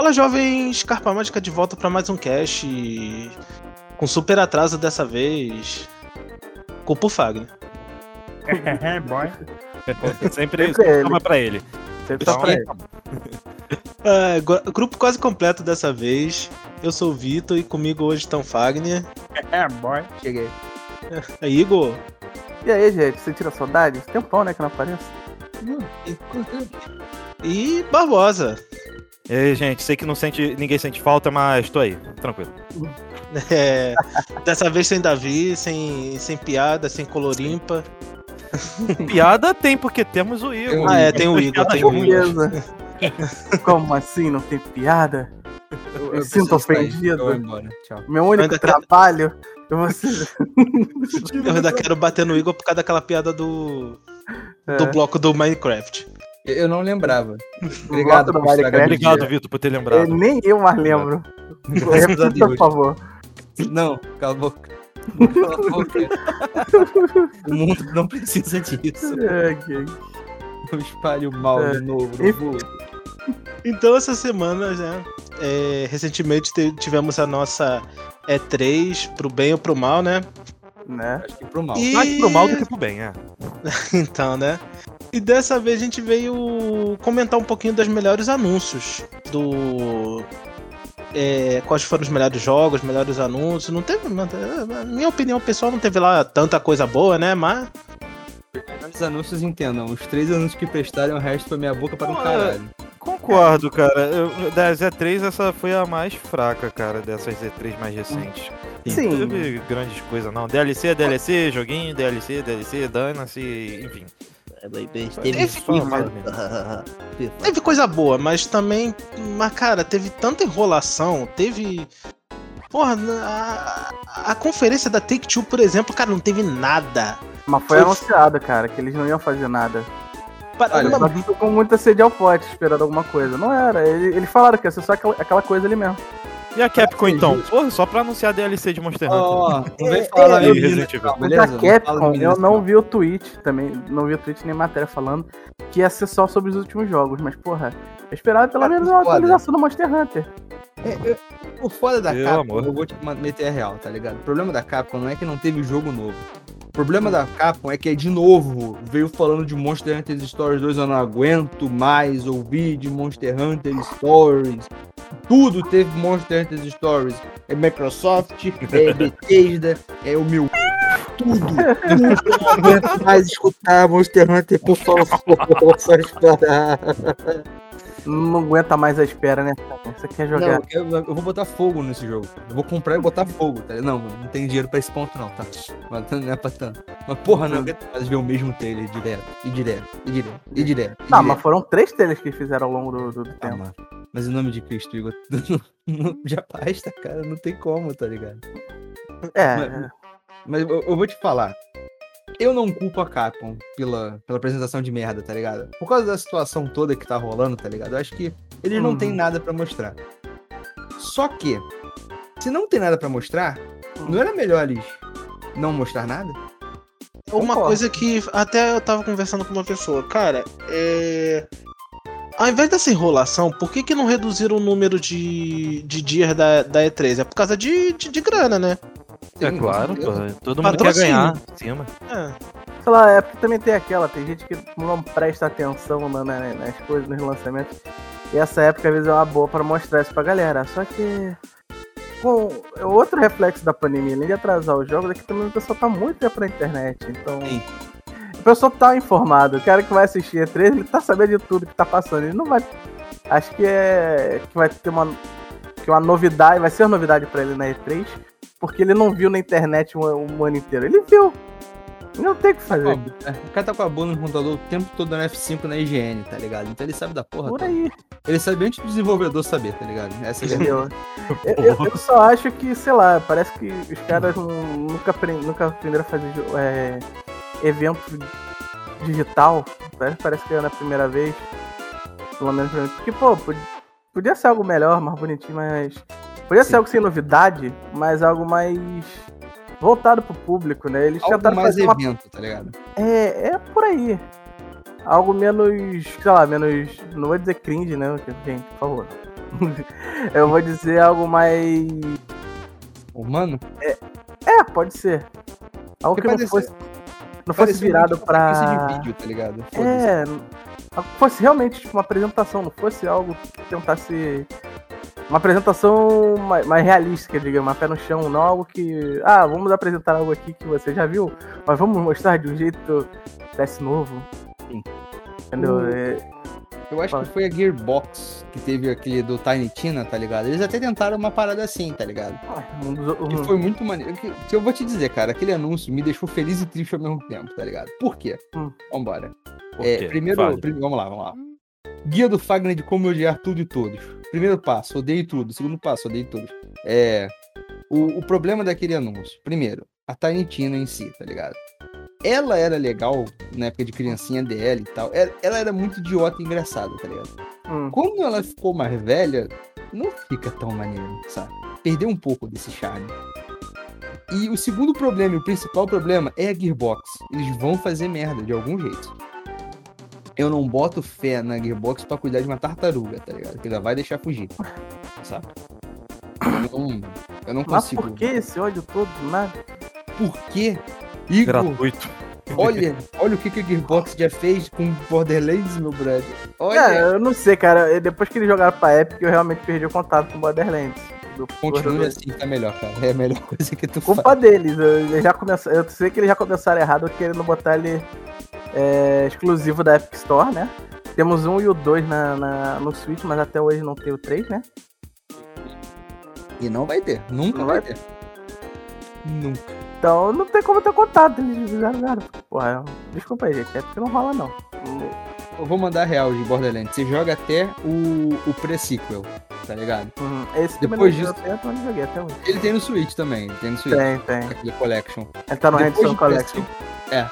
Fala, jovens, Carpa Mágica de volta para mais um cast. Com super atraso dessa vez. Culpa o Fagner. É, boy. Sempre, Sempre ele. toma pra ele. Sempre Então, só pra ele. É, gu- grupo quase completo dessa vez. Eu sou o Vitor e comigo hoje estão Fagner, É, boy. Cheguei. é Igor E aí, gente, sentiram saudade? Tempão, né, que não apareço. e Barbosa. E aí, gente, sei que não sente, ninguém sente falta, mas tô aí, tranquilo. É, dessa vez sem Davi, sem, sem piada, sem colorimpa. Piada tem, porque temos o Igor. Ah, é, tem o Igor, tem o. Beleza. Como assim? Não tem piada? Eu, sinto ofendido. Eu vou embora. Tchau. Meu único quero- trabalho. Eu vou ser... Eu ainda quero bater no Igor por causa daquela piada do, do É. bloco do Minecraft. Eu eu não lembrava. Obrigado por Obrigado, Vitor, por ter lembrado. É, nem eu mais lembro. Graças a Repita, Deus. por favor. Não, cala a boca. Cala a boca. O mundo não precisa disso. É, espalhe o mal É. de novo. Enfim. no mundo. Então, essa semana, né, é, recentemente te- tivemos a nossa E3 pro bem ou pro mal, né? Né? Acho que pro mal. E- Mais pro mal do que pro bem, é. Então, né? E dessa vez a gente veio comentar um pouquinho dos melhores anúncios do. é, quais foram os melhores jogos, melhores anúncios. Não teve. não teve- Na minha opinião pessoal, não teve lá tanta coisa boa, né? Mas. Os anúncios entendam. Os três anúncios que prestaram, o resto foi minha boca para um Pô, caralho. Concordo, cara. Eu, da Z3, essa foi a mais fraca, cara, dessas Z3 mais recentes. Sim. Não teve grandes coisas, não. DLC, é DLC, joguinho, DLC, DLC, dana-se, enfim. Teve- Teve coisa boa, mas também. Mas, cara, teve tanta enrolação, teve. Porra, a, a conferência da Take Two, por exemplo, cara, não teve nada. Mas foi Foi- anunciado, cara, que eles não iam fazer nada. Pa- Olha, tô com muita sede ao pote, esperando alguma coisa. Não era. Ele- Eles falaram que ia ser só aquela, aquela coisa ali mesmo. E a Capcom, então? Porra, só pra anunciar DLC de Monster Hunter. Ó, não vem É, falar é, aí, Resident Evil. beleza? a Capcom, eu não vi o tweet também, não vi o tweet nem matéria falando que ia ser só sobre os últimos jogos, mas porra, eu esperava pelo menos uma atualização do Monster Hunter. É, é, o foda da Meu Capcom, amor. eu vou te meter a real, tá ligado? O problema da Capcom não é que não teve jogo novo. O problema da Capcom é que, de novo, veio falando de Monster Hunter Stories 2, eu não aguento mais ouvir de Monster Hunter Stories. Tudo teve Monster Hunter Stories. É Microsoft, é Bethesda, é o meu... Tudo. Eu não aguento mais escutar Monster Hunter, por favor, só esperar. Não aguenta mais a espera, né? Você quer Não, jogar? eu, quero- eu vou botar fogo nesse jogo. Eu vou comprar e botar fogo, tá? Não, não tem dinheiro pra esse ponto não, tá? Mas não é pra tanto. Mas porra, não aguento mais ver o mesmo trailer direto, e direto, e direto, e direto. Não, direto. mas foram três trailers que fizeram ao longo do, do- Ah, tempo. mano. Mas em nome de Cristo, Igor, não- já basta, cara, não tem como, tá ligado? É, Mas- Mas eu, eu vou te falar. Eu não culpo a Capcom pela, pela apresentação de merda, tá ligado? Por causa da situação toda que tá rolando, tá ligado? Eu acho que eles não Uhum. têm nada pra mostrar. Só que, se não tem nada pra mostrar, não era melhor eles não mostrar nada? Uma Concordo. coisa que até eu tava conversando com uma pessoa, cara, é. Ao invés dessa enrolação, por que, que não reduziram o número de, de dias da, da E3? É por causa de, de, de grana, né? É claro, pô. Todo mundo quer ganhar em cima. É. sei lá, é porque também tem aquela, tem gente que não presta atenção na- na- nas coisas, nos lançamentos. E essa época às vezes é uma boa pra mostrar isso pra galera. Só que. Com é outro reflexo da pandemia, além de atrasar os jogos, é que também o pessoal tá muito já pra internet. Então. Sim. O pessoal tá informado. O cara que vai assistir E3, ele tá sabendo de tudo que tá passando. Ele não vai. Acho que é. que vai ter uma. Que uma novidade, vai ser uma novidade pra ele na E3, porque ele não viu na internet um, um ano inteiro. Ele viu. Não tem o que fazer. É, O cara tá com a bunda no computador o tempo todo no F5 na IGN, tá ligado? Então ele sabe da porra. Por toda. aí. Ele sabe antes do desenvolvedor saber, tá ligado? Essa é a verdade. Eu, eu- eu só acho que, sei lá, parece que os caras nunca, nunca aprenderam a fazer é, evento digital. Parece, parece que é na primeira vez. Pelo menos pra mim. Porque, pô, pod- podia ser algo melhor, mais bonitinho, mas. Podia ser Sim. algo sem novidade, mas algo mais voltado pro público, né? Eles Algo tentaram mais fazer uma evento, tá ligado? é, é por aí. Algo menos, sei lá, menos. Não vou dizer cringe, né? Gente, por favor. Eu vou dizer algo mais. Humano? É, pode ser. Algo Porque que não fosse, não fosse virado uma pra. de vídeo, tá ligado? É, algo que fosse realmente tipo, uma apresentação, não fosse algo que tentasse. Uma apresentação mais, mais realística, digamos, uma pé no chão, não algo que. Ah, vamos apresentar algo aqui que você já viu, mas vamos mostrar de um jeito desse novo. Sim. Entendeu? O- É, Eu acho Fala. que foi a Gearbox que teve aquele do Tiny Tina, tá ligado? Eles até tentaram uma parada assim, tá ligado? um dos- Que um- foi muito maneiro. Que, que eu vou te dizer, cara, aquele anúncio me deixou feliz e triste ao mesmo tempo, tá ligado? Por quê? Hum. Vambora. Por É, quê? primeiro, Fale. prim- vamos lá, vamos lá. Guia do Fagner de como odiar tudo e todos. Primeiro passo, odeio tudo. Segundo passo, odeio todos. É. O, o problema daquele anúncio. Primeiro, a Tiny Tina em si, tá ligado? Ela era legal na época de criancinha dela e tal. Ela, ela era muito idiota e engraçada, tá ligado? hum, Quando ela ficou mais velha, não fica tão maneiro, sabe? Perdeu um pouco desse charme. E o segundo problema, e o principal problema, é a Gearbox. Eles vão fazer merda de algum jeito. Eu não boto fé na Gearbox pra cuidar de uma tartaruga, tá ligado? Que ela vai deixar fugir. Sabe? Eu não, eu não Mas consigo. por que esse ódio todo? Nada. Por quê? Igor, Gratuito. olha, olha o que, que a Gearbox já fez com Borderlands, meu brother. Olha. É, eu não sei, cara. Depois que eles jogaram pra Epic, eu realmente perdi o contato com Borderlands. Do Continue Borderlands. assim que tá melhor, cara. É a melhor coisa que tu faz. Culpa deles. Eu, já começaram, eu sei que eles já começaram errado querendo botar ele é, exclusivo da Epic Store, né? Temos um e o dois na, na- no Switch, mas até hoje não tem o 3, né? E não vai ter. Nunca Não vai ter. Nunca. Então não tem como ter contato. Eles fizeram nada. Porra, desculpa aí, gente. É porque não rola, não. Eu vou mandar real de Borderlands. Você joga até o, o pré-sequel, tá ligado? Uhum. Esse Depois disso- eu não joguei até hoje. Ele tem no Switch também. Ele tem no Switch. Tem, tem. Aquele Collection. Ele tá no do Collection. É.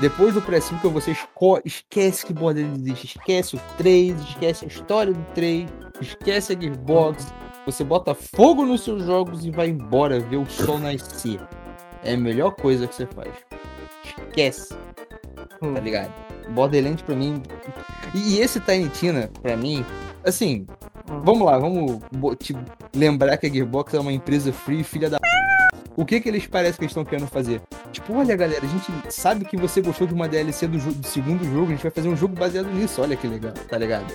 Depois do pré-sequel, você esco- esquece que Borderlands existe. Esquece o 3, esquece a história do 3, esquece a Gearbox. Você bota fogo nos seus jogos e vai embora ver o sol nascer. É a melhor coisa que você faz. Esquece. Hum. tá ligado? Borderlands pra mim. E, esse Tiny Tina, pra mim, assim, Hum. vamos lá, vamos lembrar que a Gearbox é uma empresa free, filha da. O que que eles parecem que estão querendo fazer? Tipo, olha galera, a gente sabe que você gostou de uma DLC do, do segundo jogo, a gente vai fazer um jogo baseado nisso, olha que legal, tá ligado?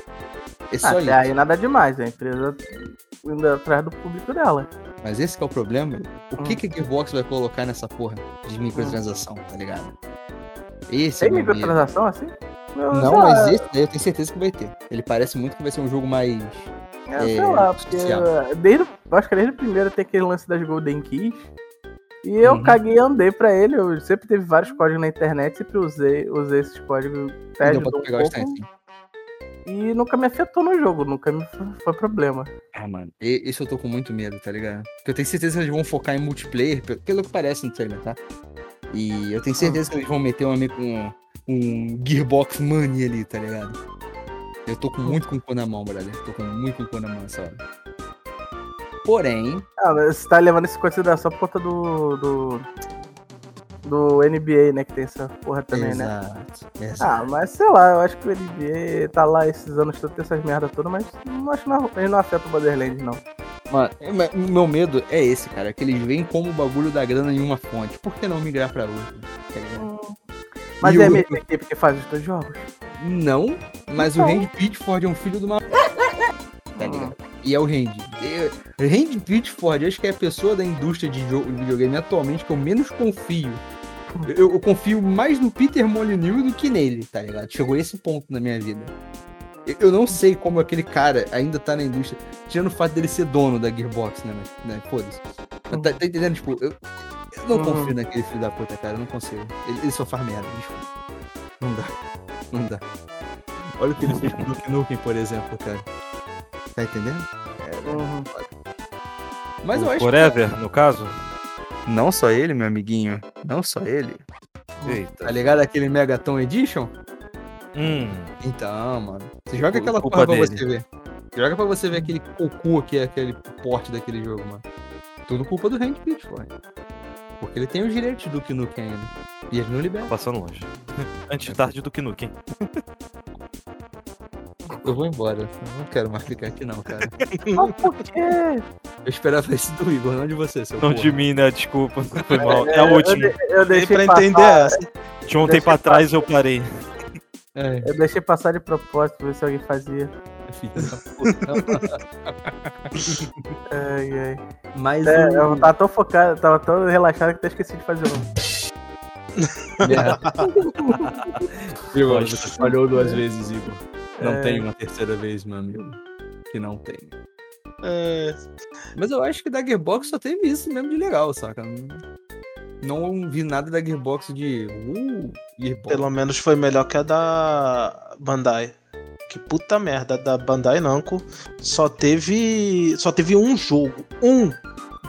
É só Até isso. aí nada demais. A empresa indo atrás do público dela. Mas esse que é o problema. O que Hum. que a Gearbox vai colocar nessa porra de microtransação, tá ligado? Esse é Tem medo. microtransação assim? Eu, Não, sei mas esse daí eu tenho certeza que vai ter. Ele parece muito que vai ser um jogo mais. É, sei é, lá, porque social. desde, eu acho que desde o primeiro tem aquele lance das Golden Keys. E eu Uhum. caguei e andei pra ele. Eu sempre teve vários códigos na internet, sempre usei, usei esses códigos. Tu um pouco, e nunca me afetou no jogo, nunca me foi, problema. Ah, mano. Esse eu tô com muito medo, tá ligado? Porque eu tenho certeza que eles vão focar em multiplayer, pe- pelo que parece no trailer, tá? E eu tenho certeza que eles vão meter um, um, um Gearbox Money ali, tá ligado? Eu tô com muito com o cu na mão, brother. Tô com muito com o cu na mão essa hora. Porém, Ah, mas você tá levando isso em consideração por conta do. do. do NBA, né? Que tem essa porra também, né? exato, exato. Ah, mas sei lá, eu acho que o NBA tá lá esses anos todos, tem essas merda todas, mas não acho que não, ele não afeta o Borderlands, não. Mano, é, meu medo é esse, cara. Que eles veem como o bagulho da grana em uma fonte. Por que não migrar pra outra? Tá ligado? Mas E é a o- mesma equipe que faz os dois jogos? Não, mas Então. o Randy Pitford é um filho de uma. Tá ligado? E é o Randy. Randy Pitford, acho que é a pessoa da indústria de videogame atualmente que eu menos confio. Eu, eu confio mais no Peter Molyneux do que nele, tá ligado? Chegou esse ponto na minha vida. Eu, não sei como aquele cara ainda tá na indústria, tirando o fato dele ser dono da Gearbox, né? Né? Foda-se. Tá, tá entendendo? Tipo, eu, eu não Uhum. confio naquele filho da puta, cara. Eu não consigo. Ele, ele só faz merda, desculpa. Não dá. Não dá. Olha o que ele fez com o Duke Nukem, por exemplo, cara. Tá entendendo? Uhum. Mas eu O acho Forever, no caso? que não só ele, meu amiguinho. Não só ele. Eita. Tá ligado aquele Megaton Edition? Hum, Então, mano. Você joga aquela culpa porra pra você ver. Joga pra você ver aquele cocô que é aquele porte daquele jogo, mano. Tudo culpa do Hank Pitchford. Porque ele tem os direitos do Duke Nukem ainda. E ele não libera. passando longe. Antes tarde do que Nukem. Eu vou embora. Eu não quero mais ficar aqui, não, cara. Mas por quê? Eu esperava esse do Igor, não de você, seu Não porra. de mim, né? Desculpa. Foi mal. É eu, a última. eu Dei deixei pra passar, entender essa. De um deixa tempo eu atrás eu parei. É, Eu deixei passar de propósito pra ver se alguém fazia. da puta. Ai, ai. Mas É, o- eu tava tão focado, tava tão relaxado que até esqueci de fazer um. Merda. Igor, você falhou duas vezes, Igor. Não É. tem uma terceira vez, meu amigo. Que não tem. É, Mas eu acho que da Gearbox só teve isso mesmo de legal, saca? Não, vi nada da Gearbox de. Uh, Gearbox. pelo menos foi melhor que a da Bandai. Que puta merda, a da Bandai Namco só teve. Só teve um jogo. Um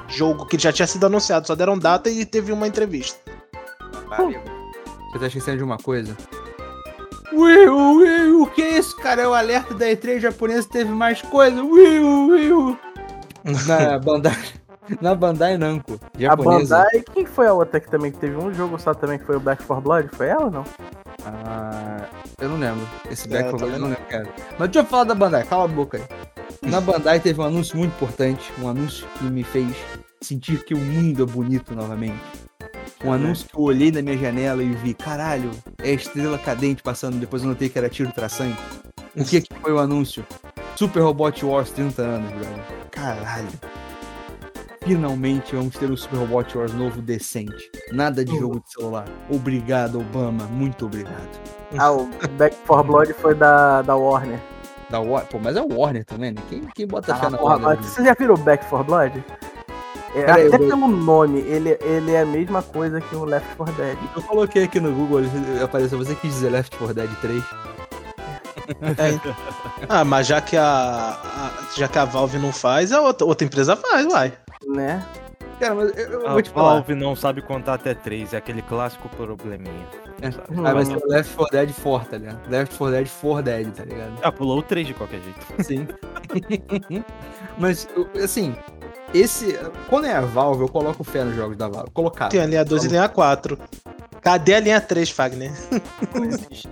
jogo que já tinha sido anunciado, só deram data e teve uma entrevista. Pariu. Você tá esquecendo de uma coisa? Will, Will, o que é isso, cara? É o alerta da E3 japonesa teve mais coisa. Will, Will. Na Bandai. Na Bandai Namco. A Japonesa. Bandai, quem foi a outra que também que teve um jogo só também que foi o Back 4 Blood? Foi ela ou não? Ah, eu não lembro. Esse É, Back eu for Blood também eu não lembro, cara. Mas deixa eu falar da Bandai, cala a boca aí. Na Bandai teve um anúncio muito importante, um anúncio que me fez sentir que o mundo é bonito novamente. Um anúncio que eu olhei na minha janela e vi, caralho, é estrela cadente passando, depois eu notei que era tiro traçante. O que que foi o anúncio? Super Robot Wars 30 anos, brother. Caralho. Finalmente vamos ter um Super Robot Wars novo decente. Nada de jogo de celular. Obrigado, Obama. Muito obrigado. Ah, o Back 4 Blood foi da, da Warner. Da Warner. Pô, mas é o Warner também, né? Quem, quem bota fé Ah, na porra, Warner? você já viram o Back 4 Blood? É, Peraí, até eu vou- pelo nome, ele, ele é a mesma coisa que o Left 4 Dead. Eu coloquei aqui no Google, apareceu. Você quis dizer Left 4 Dead 3? Ah, mas já que a, a- já que a Valve não faz, a outra, outra empresa faz, vai. Né? Cara, mas eu, eu A vou te falar. Valve não sabe contar até três, é aquele clássico probleminha. É. Hum. Ah, vai ser o Left 4 Dead 4, tá ligado? Left 4 Dead 4 Dead, tá ligado? Ah, pulou o 3 de qualquer jeito. Sim. mas, assim, esse. Quando é a Valve, eu coloco fé nos jogos da Valve. Colocava. Tem a linha 2 e linha 4. Cadê a linha 3, Fagner? Não existe.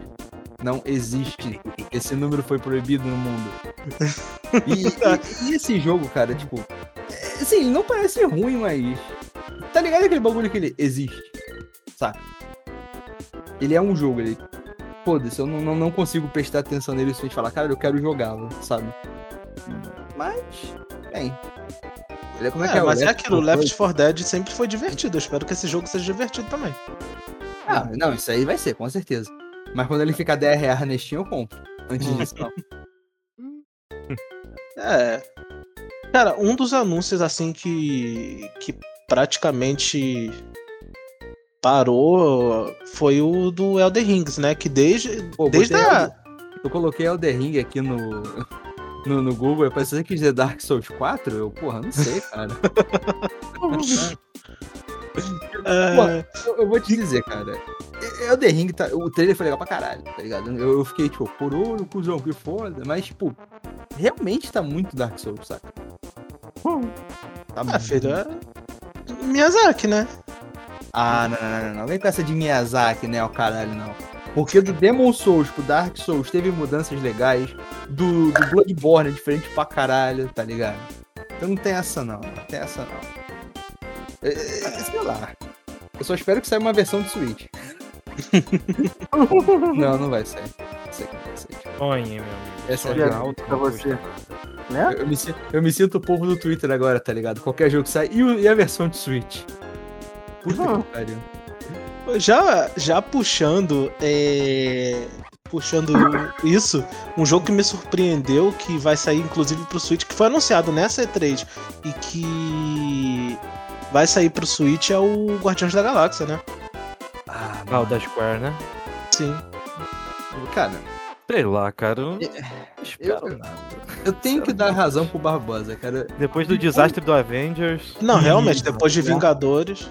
Não existe. Esse número foi proibido no mundo. E, e- e esse jogo, cara, tipo. é, Assim, ele não parece ruim, mas. Tá ligado aquele bagulho que ele existe? Saca? Ele é um jogo, ele. Foda-se, eu não, não, não consigo prestar atenção nele se a gente falar, cara, eu quero jogá-lo, sabe? Mas. Bem. Ele é como é, que é? mas é aquilo, 4 Left 4 Dead sempre foi divertido. Eu espero que esse jogo seja divertido também. Ah, não, isso aí vai ser, com certeza. Mas quando ele ficar 10 reais na Steam, eu compro. Antes disso, não. É. Cara, um dos anúncios assim que. que praticamente parou foi o do Elder Rings, né? Que desde. Pô, desde a. Eu coloquei Elder Ring aqui no, no, no Google, eu pensei que dizer Dark Souls 4? Eu, porra, não sei, cara. É, eu, eu vou te dizer, cara. E- Elder Ring, tá, o trailer foi legal pra caralho, tá ligado? Eu, eu fiquei, tipo, por olho, cuzão, que foda. Mas, tipo, realmente tá muito Dark Souls, saca? Tá ah, é. Miyazaki, né? Ah, não, não, não, não. Vem com essa de Miyazaki, né, o caralho, não. Porque do Demon Souls pro Dark Souls teve mudanças legais. Do, do Bloodborne é diferente pra caralho, tá ligado? Então não tem essa não, não tem essa não. É, é, sei lá. Eu só espero que saia uma versão de Switch. não, não vai sair. Não sei que vai sair. Meu amigo. Essa é real pra você. né? Eu, eu me, eu me sinto o povo do Twitter agora, tá ligado? Qualquer jogo que sai. E, e a versão de Switch? Puta Uhum. que pariu. Já, já puxando, é, puxando isso, um jogo que me surpreendeu, que vai sair inclusive pro Switch, que foi anunciado nessa E3 e que vai sair pro Switch é o Guardiões da Galáxia, né? Ah, Ah, o da Square, né? Sim. cara, Sei lá, cara. Eu não Eu- espero eu- nada. eu tenho que dar razão pro Barbosa, cara. Depois do desastre do Avengers. Não, realmente, depois de né? Vingadores.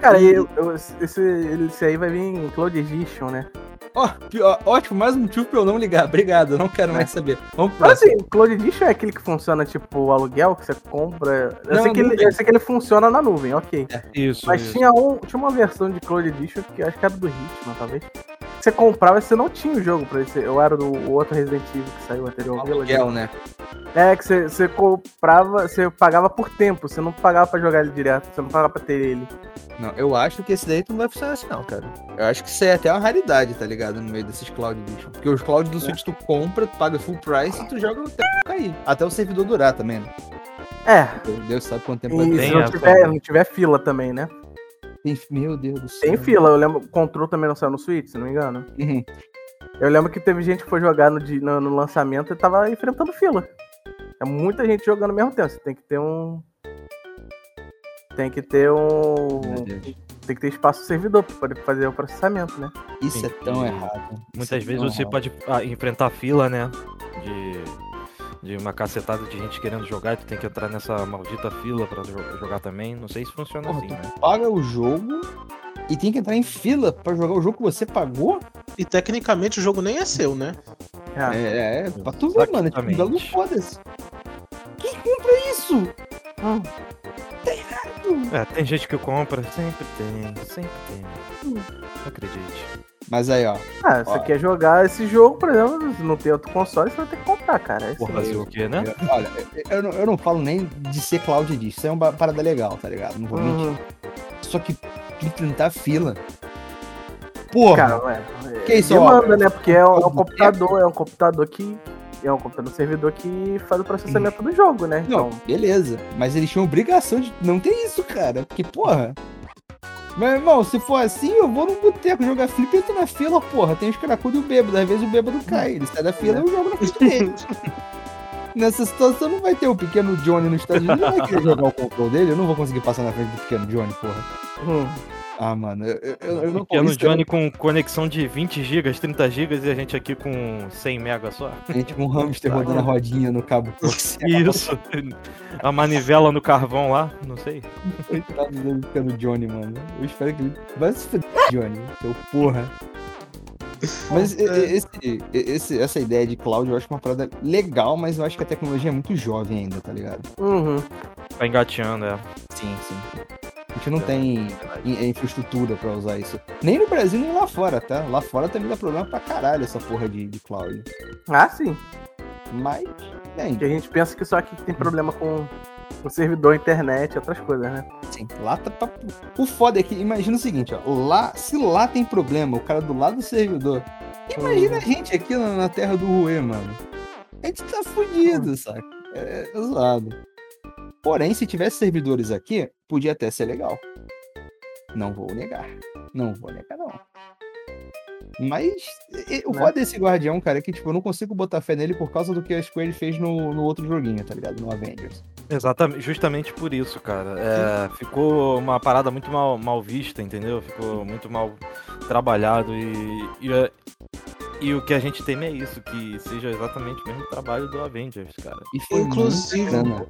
Cara, eu, eu- esse, esse aí vai vir em Cloud Edition, né? Ó, ó, ótimo, mais um motivo pra eu não ligar. Obrigado, eu não quero mais saber. Vamos pro Mas próximo. assim, Cloud Edition é aquele que funciona tipo o aluguel, que você compra. Eu, Não, sei que ele, eu sei que ele funciona na nuvem, ok. Isso. Mas isso. tinha, um, tinha uma versão de Cloud Edition que acho que era do Hitman, talvez. Você comprava e você não tinha o jogo pra esse. Eu era do outro Resident Evil que saiu anterior. Aluguel, né? É, que você, você comprava, você pagava por tempo, você não pagava pra jogar ele direto, você não pagava pra ter ele. Não, eu acho que esse daí não vai funcionar assim, não, cara. Eu acho que isso aí é até uma raridade, tá ligado? No meio desses Cloud Edition. Porque os Cloud do Switch tu compra, tu paga full price e tu joga no tempo cair. Até o servidor durar também, né? É, Deus sabe quanto tempo vai ter. se não tiver, não tiver fila também, né? Tem- Meu Deus do céu. Tem fila, eu lembro. Control também não saiu no Switch, se não me engano. Uhum. Eu lembro que teve gente que foi jogar no, no, no lançamento e tava enfrentando fila. É muita gente jogando ao mesmo tempo. Você tem que ter um. Tem que ter um. Tem que ter espaço no servidor pra poder fazer o processamento, né? Isso é tão Sim. errado. Isso Muitas é vezes tão você errado. pode ah, enfrentar fila, né? De, de uma cacetada de gente querendo jogar e tu tem que entrar nessa maldita fila pra jo- jogar também. Não sei se funciona Porra, assim, tu né? paga o jogo e tem que entrar em fila pra jogar o jogo que você pagou? E tecnicamente o jogo nem é seu, né? É. É, é, pra tu ver, mano. Tipo, Exatamente. belo foda-se. Quem compra isso? Hum. É, tem gente que compra, sempre tem, sempre tem. Não acredite. Mas aí, ó. Ah, você Ó. quer jogar esse jogo, por exemplo, se não tem outro console, você vai ter que comprar, cara. É isso Por aí. fazer o quê, né? Olha, eu- não, eu não falo nem de ser Cloud Edition. Isso é uma parada legal, tá ligado? Não vou mentir. Uhum. Só que enfrentar fila. Porra! Cara, é, é Que isso, demanda, ó, né? Porque é um, é um computador, é um computador que. É um computador servidor que faz o processamento do jogo, né? Não, Então, beleza. Mas eles tinham obrigação de não ter isso, cara. Porque, porra. Meu irmão, se for assim, eu vou num boteco jogar flip e entro na fila, porra. Tem os cracudos e o bêbado. Às vezes o bêbado cai. Ele sai da fila e eu jogo na frente dele. Nessa situação não vai ter o pequeno Johnny nos Estados Unidos. Não vai querer jogar o controle dele. Eu não vou conseguir passar na frente do pequeno Johnny, porra. hum, Ah, mano, eu, eu, eu- não Pequeno isso Johnny com conexão de 20 GB, 30 GB e a gente aqui com 100 MB só. A gente com um hamster rodando a rodinha no cabo. Isso. A manivela no carvão lá, não sei. Coitado do pequeno Johnny, mano. Eu espero que ele vai se fuder, Johnny. Seu porra. Mas esse, esse- essa ideia de cloud eu acho uma parada legal, mas eu acho que a tecnologia é muito jovem ainda, tá ligado? uhum. Tá engateando, é. Sim, sim. A gente não tem in- infraestrutura pra usar isso. Nem no Brasil, nem lá fora, tá? Lá fora também dá problema pra caralho essa porra de, de cloud. Ah, sim. Mas, bem, Porque a gente pensa que só aqui tem problema com o servidor, internet e outras coisas, né? Sim, lá tá pra... O foda é que, imagina o seguinte, ó. Lá, se lá tem problema, o cara do lado do servidor. Imagina a gente aqui na, na terra do Rue, mano. A gente tá fudido, saca? É, é zoado. Porém, se tivesse servidores aqui, podia até ser legal. Não vou negar. Não vou negar, não. Mas e- o Né? foda desse guardião, cara, é que tipo, eu não consigo botar fé nele por causa do que a Square fez no, no outro joguinho, tá ligado? No Avengers. Exatamente, justamente por isso, cara. É, ficou uma parada muito mal, mal vista, entendeu? Ficou muito mal trabalhado e, e, é- e o que a gente teme é isso, que seja exatamente o mesmo trabalho do Avengers, cara. E foi Inclusive- grana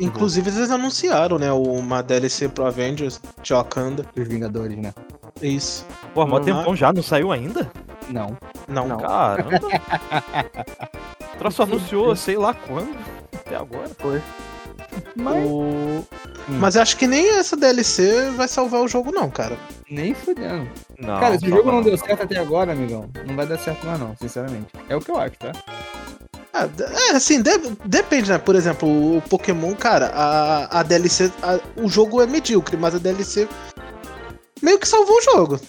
Inclusive, eles anunciaram, né? Uma DLC pro Avengers de Wakanda. dos Vingadores, né? Isso. Pô, mó Uhum. tempão já, não saiu ainda? Não. Não, Não. Caramba. o troço anunciou, sei lá quando, até agora. Foi. Mas O... Mas acho que nem essa DLC vai salvar o jogo, não, cara. nem fudendo. Não, Cara, se o jogo não deu certo até agora, amigão, não vai dar certo mais não, sinceramente. É o que eu acho, tá? Ah, é, assim, de- depende, né? Por exemplo, o Pokémon, cara, a, a DLC. a- o jogo é medíocre, mas a DLC meio que salvou o jogo.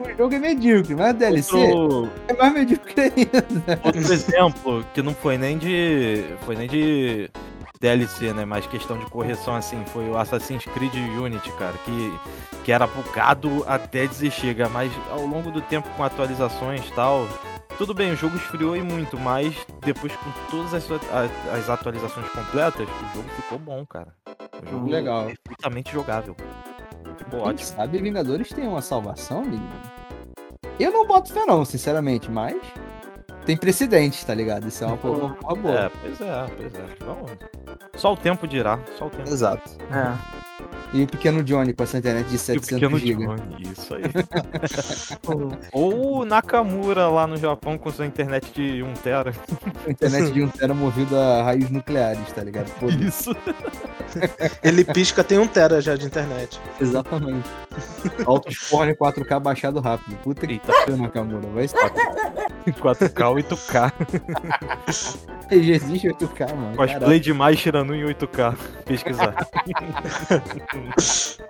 O jogo é medíocre, mas a DLC Outro, é mais medíocre ainda. outro exemplo que não foi nem de. Foi nem de DLC, né? Mas questão de correção, assim, foi o Assassin's Creed Unity, cara, que, que era bugado até chega, mas ao longo do tempo com atualizações e tal. Tudo bem, o jogo esfriou e muito, mas depois com todas as, sua- a- as atualizações completas, o jogo ficou bom, cara. O jogo Legal. perfeitamente jogável. Ficou Quem ótimo. sabe Vingadores tem uma salvação, menino? Eu não boto fé não, sinceramente, mas tem precedente, tá ligado? Isso é uma uma porra boa. É, pois é, pois é. Vamos. Só o tempo dirá, só o tempo. Exato. É. E o pequeno Johnny com essa internet de E o 700 pequeno GB. Johnny, isso aí. Ou o Nakamura lá no Japão com sua internet de 1 tera. Internet de um tera movido a raios nucleares, tá ligado? Foda-se. Isso. Ele pisca, tem um tera já de internet. Exatamente. Altos porn 4K baixado rápido. Puta que Eita, pariu, Nakamura. Vai se 4K, 8K. Já existe 8K, mano. Cosplay demais tirando em 8K. Pesquisar.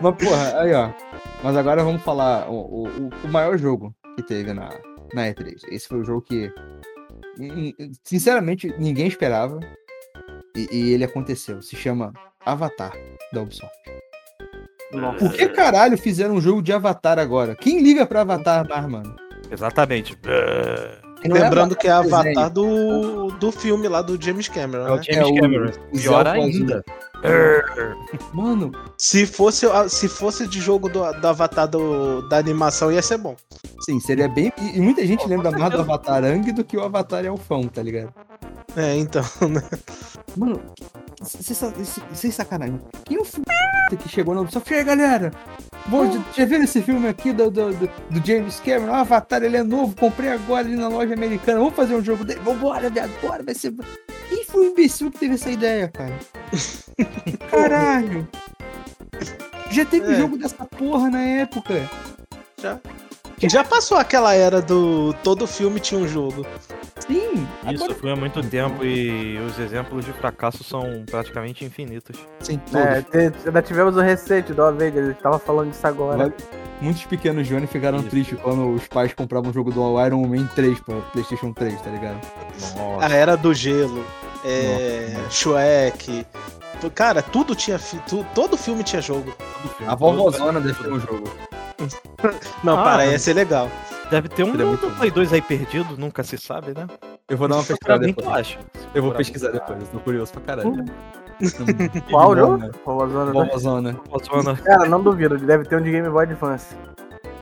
Mas, porra, aí, ó. Mas agora vamos falar o, o, o maior jogo que teve na, na E3. Esse foi o jogo que, sinceramente, ninguém esperava. E, e ele aconteceu. Se chama Avatar, da Ubisoft. Por que caralho fizeram um jogo de Avatar agora? Quem liga pra Avatar mais, mano? Exatamente. É Lembrando que é Avatar do, do filme lá do James Cameron, É o né? James É o- Cameron. o Pior Zelda ainda. Mano, Se fosse, se fosse de jogo do, do avatar do, da animação, ia ser bom. sim, seria bem. E, e muita gente lembra mais do Avatar Ang do que o Avatar Elfão, tá ligado? É, então, né? Mano, sem sacanagem. Quem é o filho que chegou na Ubisoft? E aí, galera? Bom, já, já viram esse filme aqui do, do, do- do James Cameron? O Avatar, ele é novo, comprei agora ali na loja americana. Vamos fazer um jogo dele? Vambora, viado, bora, vai ser. Foi o imbecil que teve essa ideia, cara? Caralho! Já teve É. jogo dessa porra na época. Já. Já passou aquela era do todo filme tinha um jogo. Sim, Isso agora foi há muito tempo e os exemplos de fracasso são praticamente infinitos. sim, todos. É, ainda tivemos o recente do Avengers, a gente tava falando disso agora. Muitos pequenos Johnny ficaram Isso. tristes quando os pais compravam o jogo do Iron Man 3 pra PlayStation 3, tá ligado? Nossa. A era do gelo. É. Shrek. Cara, tudo tinha. tu- todo filme tinha jogo. filme, A vovózona deve ter um jogo. Não, Ah, para, ia ser legal. Deve ter um Seria muito do Play 2 aí perdido, nunca se sabe, né? Eu vou dar uma Pra pesquisada depois. acha? Eu vou pesquisar depois, eu tô curioso pra caralho. Hum. Qual jogo? não, né? Né? Vovózona. Vovózona. Cara, não duvido, deve ter um de Game Boy Advance.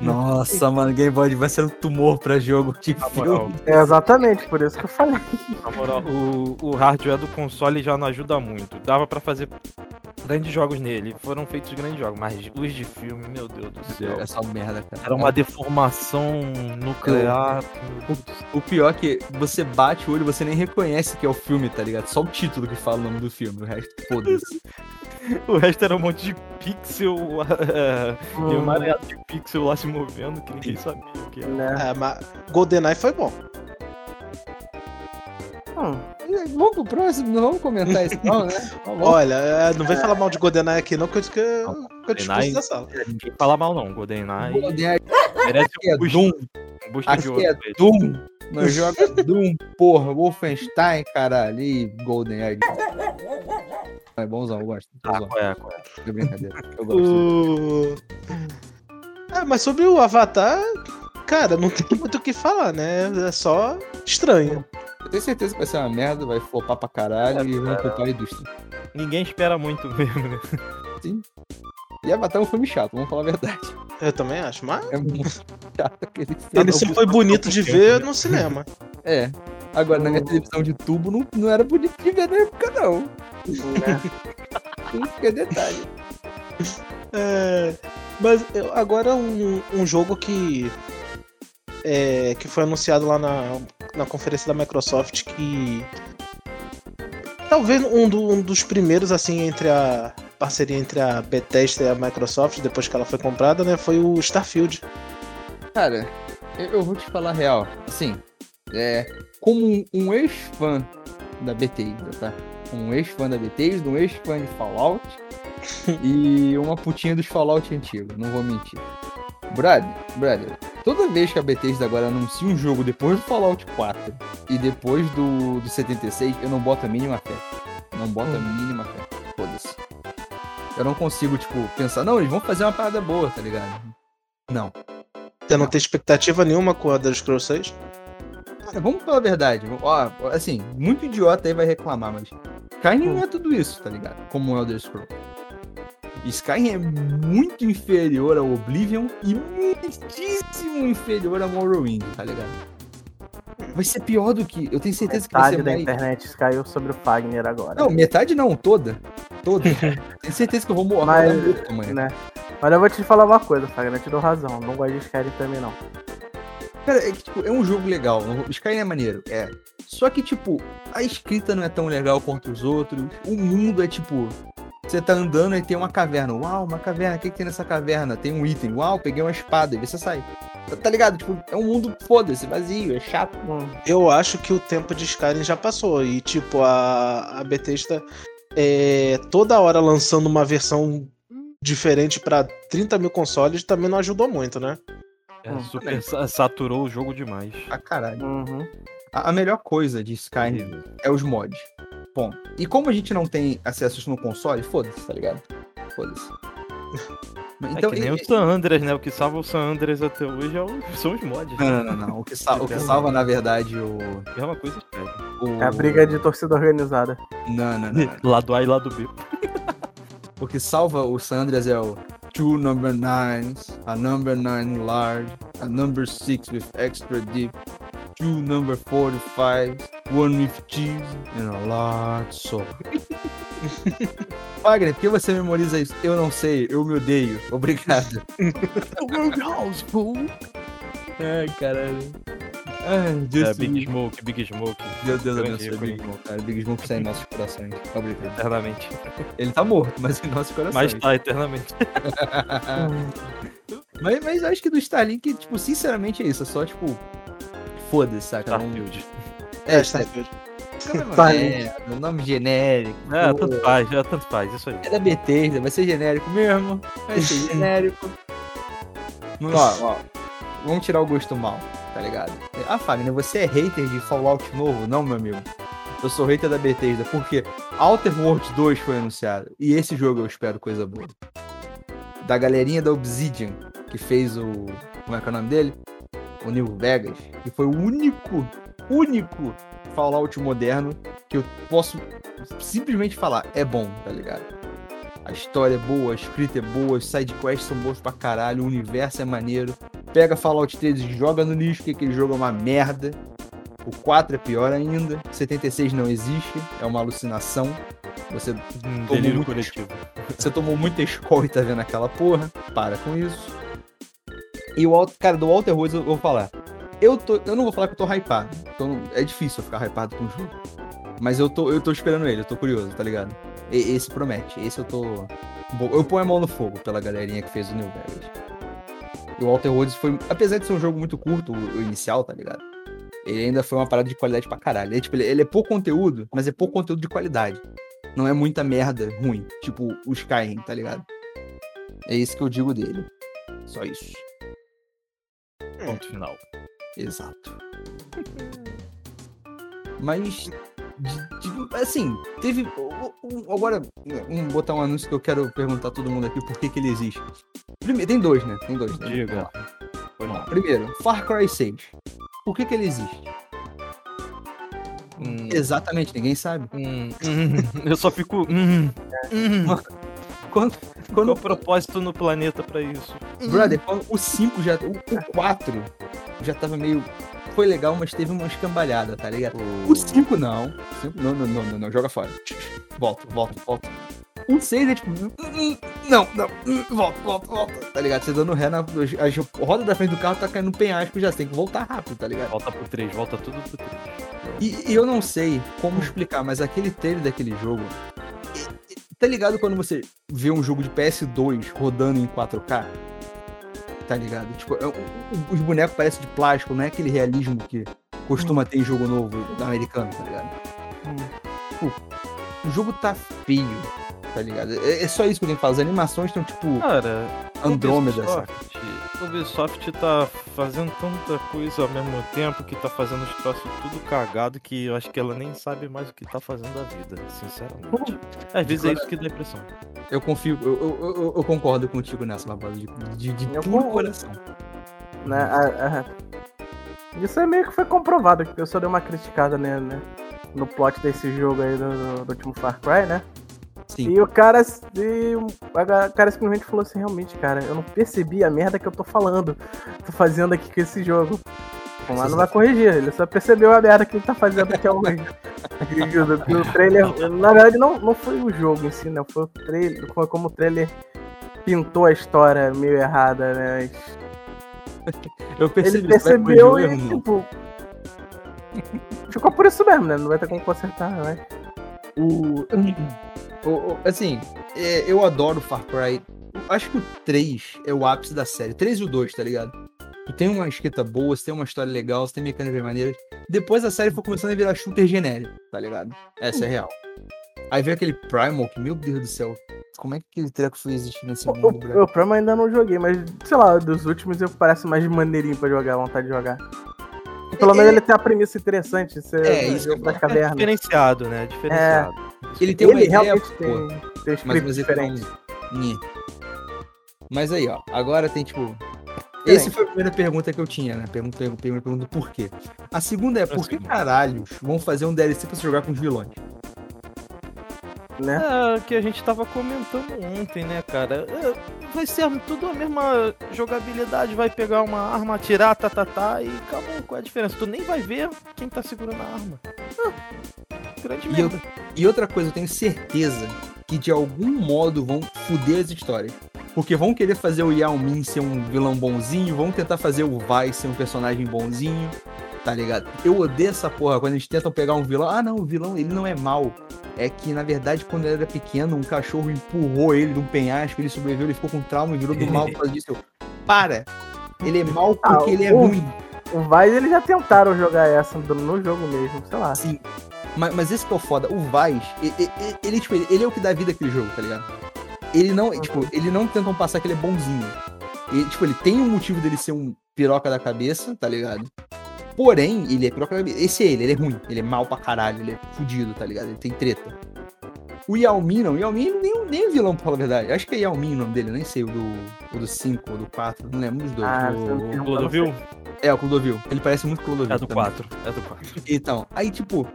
Nossa, mano, Game Boy vai ser um tumor pra jogo de Na moral, filme. É exatamente, por isso que eu falei. na moral, o, o hardware do console já não ajuda muito. Dava pra fazer grandes jogos nele. Foram feitos grandes jogos, mas os de filme, meu Deus do céu. É só merda, cara. Era uma deformação nuclear. O pior é que você bate o olho e você nem reconhece que é o filme, tá ligado? Só o título que fala o nome do filme, o resto, foda-se. O resto era um monte de pixel, é, e Hum, uma areia de pixel lá se movendo que ninguém sabia o que era. né? É, mas GoldenEye foi bom. Hum, Vamos pro próximo, não vamos comentar isso não, né? Olha, é, não vem falar mal de GoldenEye aqui, não, que eu, que eu, que eu GoldenEye- da sala. Ninguém fala mal não, GoldenEye GoldenEye merece é um boost, Doom, um boost de ouro. é. Doom. Nós joga Doom, porra, Wolfenstein, caralho, e GoldenEye. É bonzão, eu gosto. Ah, Bonzão. qual é, qual é? É brincadeira. Eu gosto. O... É, mas sobre o Avatar, cara, não tem muito o que falar, né? É só estranho. Eu tenho certeza que vai ser uma merda, vai flopar pra caralho e vão culpar a indústria. Ninguém espera muito mesmo, né? E Avatar é um filme chato, vamos falar a verdade. Eu também acho, mas É muito chato aquele filme. ele só foi bonito de ver no cinema. É. Agora, na minha televisão de tubo, não, não era bonito de ver na época, não. né? É detalhe. É, mas eu- agora um, um jogo que é, que foi anunciado lá na, na conferência da Microsoft que talvez um, do- um dos primeiros assim entre a parceria entre a Bethesda e a Microsoft depois que ela foi comprada, né, foi o Starfield. Cara, eu, vou te falar a real. Assim, é, como um, um ex-fã da Bethesda, tá? Um ex-fã da Bethesda, um ex-fã de Fallout e uma putinha dos Fallout antigos, não vou mentir. Brother, brother, toda vez que a Bethesda agora anuncia um jogo depois do Fallout 4 e depois do, do 76, eu não boto a mínima fé. Não boto a mínima fé. Foda-se. Eu não consigo, tipo, pensar, não, eles vão fazer uma parada boa, tá ligado? Não. Você não tem expectativa nenhuma com a Elder Scrolls 6? Cara, vamos falar a verdade. Ó, assim, muito idiota aí vai reclamar, mas Skyrim não é tudo isso, tá ligado? Como o Elder Scrolls. Skyrim é muito inferior ao Oblivion e muitíssimo inferior ao Morrowind, tá ligado? Vai ser pior do que. Eu tenho certeza que vai Metade ser da mais. internet caiu sobre o Fagner agora. Não, metade não, toda. Todos. Tenho certeza que eu vou morrer Mas- morto, mano. né? Mas eu vou te falar uma coisa, Fagner, eu te dou razão. Não gosto de Skyrim também, não. Cara, é que, tipo, é um jogo legal. Skyrim é maneiro, é. Só que, tipo, a escrita não é tão legal quanto os outros. O mundo é, tipo... Você tá andando e tem uma caverna. Uau, uma caverna. O que, que tem nessa caverna? Tem um item. Uau, peguei uma espada. E você sai. Tá, tá ligado? Tipo, é um mundo, foda-se, vazio, é chato. Hum, Eu acho que o tempo de Skyrim já passou. E, tipo, a, a Bethesda é, toda hora lançando uma versão diferente pra 30 mil consoles também não ajudou muito, né? É, Hum. super sa- saturou o jogo demais. Ah, caralho. Uhum. A, a melhor coisa de Skyrim é os mods. Bom, e como a gente não tem acesso no console, foda-se, tá ligado? Foda-se. é que nem e- o San Andreas, né? O que salva o San Andreas até hoje é o- são os mods. Não, não, não, não. O que, sal- o que salva, na verdade, o. É uma coisa séria. o... É a briga de torcida organizada. Não, não, não. não. Lado A e lado B. O que salva o Sandras é o two number nines, a number nine large, a number six with extra deep, two number 45, one with cheese, and a large salt. Wagner, por que você memoriza isso? Eu não sei, eu me odeio. Obrigado. Ai, caralho. Ai, Deus, É, Big Smoke, Big Smoke. Deus, Deus abençoe. Big Smoke, cara. Big Smoke está em nossos corações. Obrigado. Eternamente. Ele tá morto, mas em nossos corações. Mas tá, eternamente. Mas, mas eu acho que do Starlink, tipo, sinceramente é isso. É só, tipo, foda-se, saca? Não- Starfield. É, Starfield. Starlink. É, o nome genérico. É, pô, tanto faz, é, tanto faz, isso aí. É da Bethesda, vai ser genérico mesmo. Vai ser genérico. ó, ó, vamos tirar o gosto mal, tá ligado? Ah, Fagner, você é hater de Fallout novo? Não, meu amigo. Eu sou hater da Bethesda, porque Outer Worlds 2 foi anunciado. E esse jogo eu espero coisa boa. Da galerinha da Obsidian, que fez o. Como é que é o nome dele? O New Vegas. Que foi o único, único Fallout moderno que eu posso simplesmente falar. É bom, tá ligado? A história é boa, a escrita é boa, os sidequests são bons pra caralho, o universo é maneiro. Pega Fallout 3 e joga no lixo, que aquele jogo é uma merda. O 4 é pior ainda. 76 não existe, é uma alucinação. Você, Um Todo delírio mundo- coletivo. você tomou muita escola e tá vendo aquela porra. Para com isso. E o cara, do Walter Rose eu vou falar. Eu, tô, eu não vou falar que eu tô hypado. é difícil eu ficar hypado com o jogo. Mas eu tô, eu tô esperando ele, eu tô curioso, tá ligado? E- esse promete, esse eu tô. Eu ponho a mão no fogo pela galerinha que fez o New Vegas. E o Walter Rhodes foi. Apesar de ser um jogo muito curto, o, o inicial, tá ligado? Ele ainda foi uma parada de qualidade pra caralho. Ele, tipo, ele, ele é pouco conteúdo, mas é pouco conteúdo de qualidade. Não é muita merda ruim. Tipo o Skyrim, tá ligado? É isso que eu digo dele. Só isso. Ponto final. Exato. Mas, assim, teve. Agora, vamos botar um anúncio que eu quero perguntar a todo mundo aqui por que, que ele existe. Primeiro, tem dois, né? Tem dois. né? Diga. Vamos lá. Primeiro, Far Cry 6. Por que, que ele existe? Hum, Exatamente, ninguém sabe. hum, hum, eu só fico. Hum, hum. Quando, Qual quando o propósito no planeta pra isso? Brother, quando o 5 já. O, o 4 já tava meio. Foi legal, mas teve uma escambalhada, tá ligado? O 5 não. O 5 não, não, não, não, não, joga fora. Volta, volta, volta. O 6 é tipo. Não, não, volta, volta, volta. Tá ligado? Você dando ré na. A roda da frente do carro tá caindo no penhasco já. Você tem que voltar rápido, tá ligado? Volta pro 3, volta tudo pro 3. E, e eu não sei como explicar, mas aquele trailer daquele jogo. Tá ligado quando você vê um jogo de PS2 rodando em 4K? Tá ligado? Tipo, é- os bonecos parecem de plástico, não é aquele realismo que costuma ter em jogo novo americano, tá ligado? Tipo, o jogo tá feio, tá ligado? É, é só isso que eu tenho que falar. As animações estão tipo Cara, Andrômeda, sabe? Ubisoft, Ubisoft tá fazendo tanta coisa ao mesmo tempo que tá fazendo os troços tudo cagado que eu acho que ela nem sabe mais o que tá fazendo da vida, sinceramente. Às vezes é isso que dá impressão. Eu confio, eu, eu, eu- eu concordo contigo nessa, Barbosa, de, de, de puro concordo. coração. Né? a- a- Isso é meio que foi comprovado, que eu só dei uma criticada né, né, no plot desse jogo aí do, do- do último Far Cry, né? Sim. E o cara, e o cara simplesmente falou assim, realmente, cara, eu não percebi a merda que eu tô falando, tô fazendo aqui com esse jogo. Vamos lá não vai corrigir, ele só percebeu a merda que ele tá fazendo é o que o trailer. Na verdade, não, não foi o jogo em si, né? Foi o trailer. Foi como o trailer pintou a história meio errada, né? Eu percebi Ele percebeu e, tipo. Ficou por isso mesmo, né? Não vai ter como consertar, né? O- assim, é, eu adoro Far Cry. Acho que o 3 é o ápice da série. 3 e o 2, tá ligado? Tu tem uma escrita boa, você tem uma história legal, você tem mecânicas maneiras. Depois a série foi começando a virar shooter genérico, tá ligado? Essa é real. Aí veio aquele Primal, que, meu Deus do céu, como é que aquele treco foi existir nesse mundo, O, bro? o Prima ainda não joguei, mas sei lá, dos últimos eu parece mais maneirinho pra jogar, vontade de jogar. Pelo menos ele tem a premissa interessante, você É, isso das. Diferenciado, né? Diferenciado. Ele tem uma Ele ideia, realmente pô, tem, tem mas, mas ele diferente. não... Mas aí, ó, agora tem tipo. Essa foi a primeira pergunta que eu tinha, né? Pergunta, pergunta, pergunta, pergunta por quê. A segunda é, por que caralhos vão fazer um DLC pra você jogar com os vilões? né? É, que a gente tava comentando ontem, né, cara? Vai ser tudo a mesma jogabilidade, vai pegar uma arma, atirar, tá, tá, tá, e acabou. Qual é a diferença? Tu nem vai ver quem tá segurando a arma. Ah, grande E eu-. E outra coisa, eu tenho certeza que de algum modo vão foder as histórias. Porque vão querer fazer o Yao Ming ser um vilão bonzinho, vão tentar fazer o Vai ser um personagem bonzinho, tá ligado? Eu odeio essa porra quando eles tentam pegar um vilão. Ah, não, o vilão ele não é mal. É que, na verdade, quando ele era pequeno, um cachorro empurrou ele de um penhasco, ele sobreviveu, ele ficou com trauma e virou do mal por causa disso. Para! Ele é mal Ah, porque ele é o- ruim. O Vice eles já tentaram jogar essa no jogo mesmo, sei lá. Sim. Mas, mas esse que é o foda, o Vaz, e- e- e- ele, tipo, ele, ele é o que dá vida àquele jogo, tá ligado? Ele não, tipo, ele não tentam passar que ele é bonzinho. Ele, tipo, ele tem um motivo dele ser um piroca da cabeça, tá ligado? Porém, ele é. Esse é ele, ele é ruim, ele é mal pra caralho, ele é fudido, tá ligado? Ele tem treta. O Yao Ming, não, o Yao Ming nem, nem é vilão, pra falar a verdade. Acho que é Yao Ming o nome dele, eu nem sei, o do, o do 5 ou do 4, não lembro, dos dois. Ah, O- O Clodovil? É, o Clodovil. Ele parece muito Clodovil. É do também. 4. É do 4. Então, aí tipo,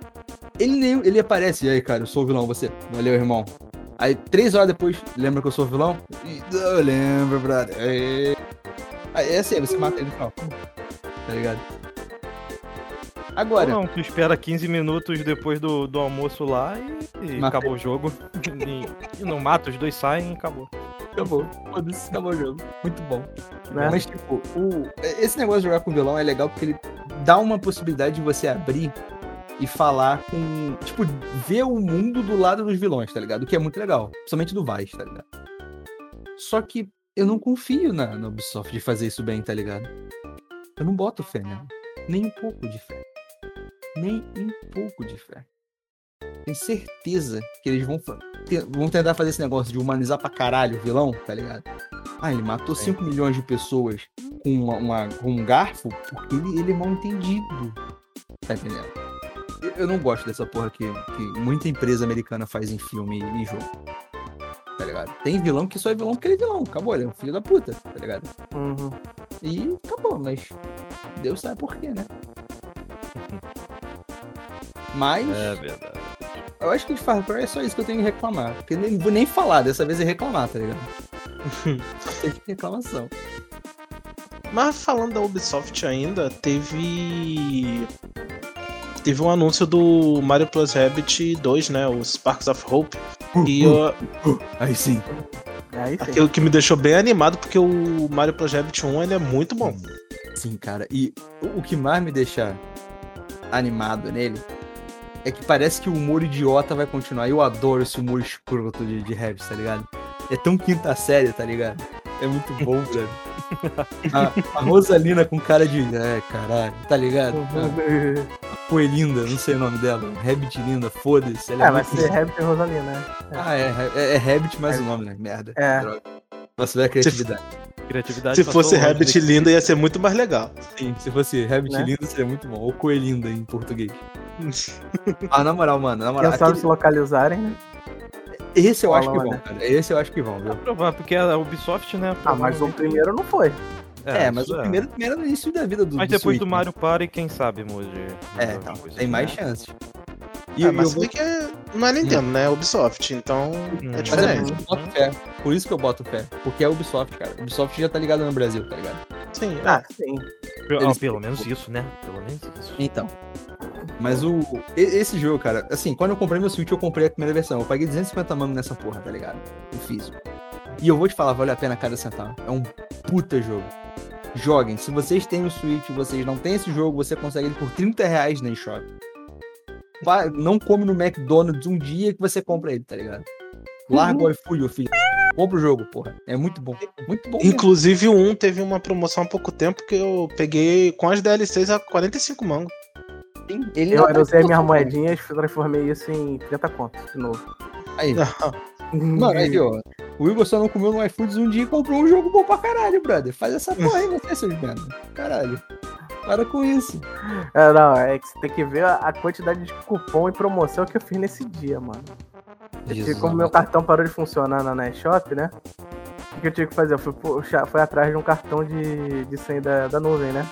ele nem ele aparece, e aí, cara, eu sou o vilão, você. Valeu, irmão. Aí, três horas depois, lembra que eu sou o vilão? Eu lembro, brother. Aí, aí é assim, você mata ele no final. Tá ligado? Ou Agora, não, tu espera 15 minutos depois do, do almoço lá e, e acabou o jogo. e, e não mata, os dois saem e acabou. acabou. Foda-se, acabou o jogo. Muito bom. Né? Mas, tipo, o, esse negócio de jogar com vilão é legal porque ele dá uma possibilidade de você abrir e falar com. Tipo, ver o mundo do lado dos vilões, tá ligado? O que é muito legal. Principalmente do Vice, tá ligado? Só que eu não confio na, na Ubisoft de fazer isso bem, tá ligado? Eu não boto fé, né? Nem um pouco de fé. Nem um pouco de fé. Tenho certeza que eles vão, vão tentar fazer esse negócio de humanizar pra caralho o vilão, tá ligado? Ah, ele matou Sim. 5 milhões de pessoas com, uma, uma- com um garfo porque ele, ele é mal entendido. Tá entendendo? Eu, eu não gosto dessa porra que, que muita empresa americana faz em filme e, e jogo. Tá ligado? Tem vilão que só é vilão porque ele é vilão. Acabou, ele é um filho da puta, tá ligado? Uhum. E acabou, mas Deus sabe por quê, né? Mas É verdade. eu acho que de Far Cry é só isso que eu tenho que reclamar. Porque nem vou nem falar, dessa vez é reclamar, tá ligado? Só tem reclamação. Mas falando da Ubisoft ainda, teve. Teve um anúncio do Mario Plus Rabbit 2, né? O Sparks of Hope. E eu- Aí sim. Aí sim. aquilo que me deixou bem animado, porque o Mario Plus Rabbit 1 ele é muito bom. Sim, cara. E o, o que mais me deixa animado nele é que parece que o humor idiota vai continuar. Eu adoro esse humor escroto de, de Rabbids, tá ligado? É tão quinta série, tá ligado? É muito bom, velho. A, a Rosalina com cara de. É, caralho, tá ligado? A Coelinda, não sei o nome dela. Rabbit linda, foda-se. ela É, vai ser Rabbit e Rosalina, né? Ah, é, é, é Rabbit mais o nome, né? Merda. É. Droga. Nossa, a criatividade. Criatividade Se fosse Rabbit daqui. linda, ia ser muito mais legal. Sim, se fosse Rabbit Né? linda, seria muito bom. Ou Coelinda em português. Ah, na moral, mano, na moral. Quem aquele- se localizarem, né? Esse eu acho que Fala, vão, né? cara. Esse eu acho que vão, viu? É provável, porque a Ubisoft, né? Ah, mas o primeiro não foi. É, mas isso o primeiro, primeiro no início da vida do Mas do depois Switch, do né? Mario Party, quem sabe mude. É, então, coisa, tem mais né? chances. E, É, e mas eu bem que é- não é Nintendo, né? É Ubisoft, então Hum. é é diferente. isso que eu boto fé. Por isso que eu boto fé. Porque é Ubisoft, cara. Ubisoft já tá ligado no Brasil, tá ligado? Sim, Ah, sim. Pelo, Eles- pelo menos isso, né? Pelo menos isso. Então. Mas o. Esse jogo, cara, assim, quando eu comprei meu Switch, eu comprei a primeira versão. Eu paguei 250 mano nessa porra, tá ligado? O físico. E eu vou te falar, vale a pena cada centavo. É um puta jogo. Joguem. Se vocês têm o Switch e vocês não têm esse jogo, você consegue ele por 30 reais na eShop. Vai- Não come no McDonald's um dia que você compra ele, tá ligado? Larga o iFood, filho. Compra o jogo, porra. É muito bom. Muito bom. Inclusive o 1 teve uma promoção há pouco tempo que eu peguei com as DLCs a 45 mangos. Ele Eu, eu usei minhas moedinhas e transformei isso em 30 contos de novo. Aí. Mano, aí, ó. O Igor só não comeu no iFoods um dia e comprou um jogo bom pra caralho, brother. Faz essa porra aí, você, seus merda. Caralho. Para com isso. É, não, é que você tem que ver a, quantidade de cupom e promoção que eu fiz nesse dia, mano. Tive- como meu cartão parou de funcionar na NetShop, né? O que eu tive que fazer? Eu fui, puxar- fui atrás de um cartão de, de senha da, da nuvem, né?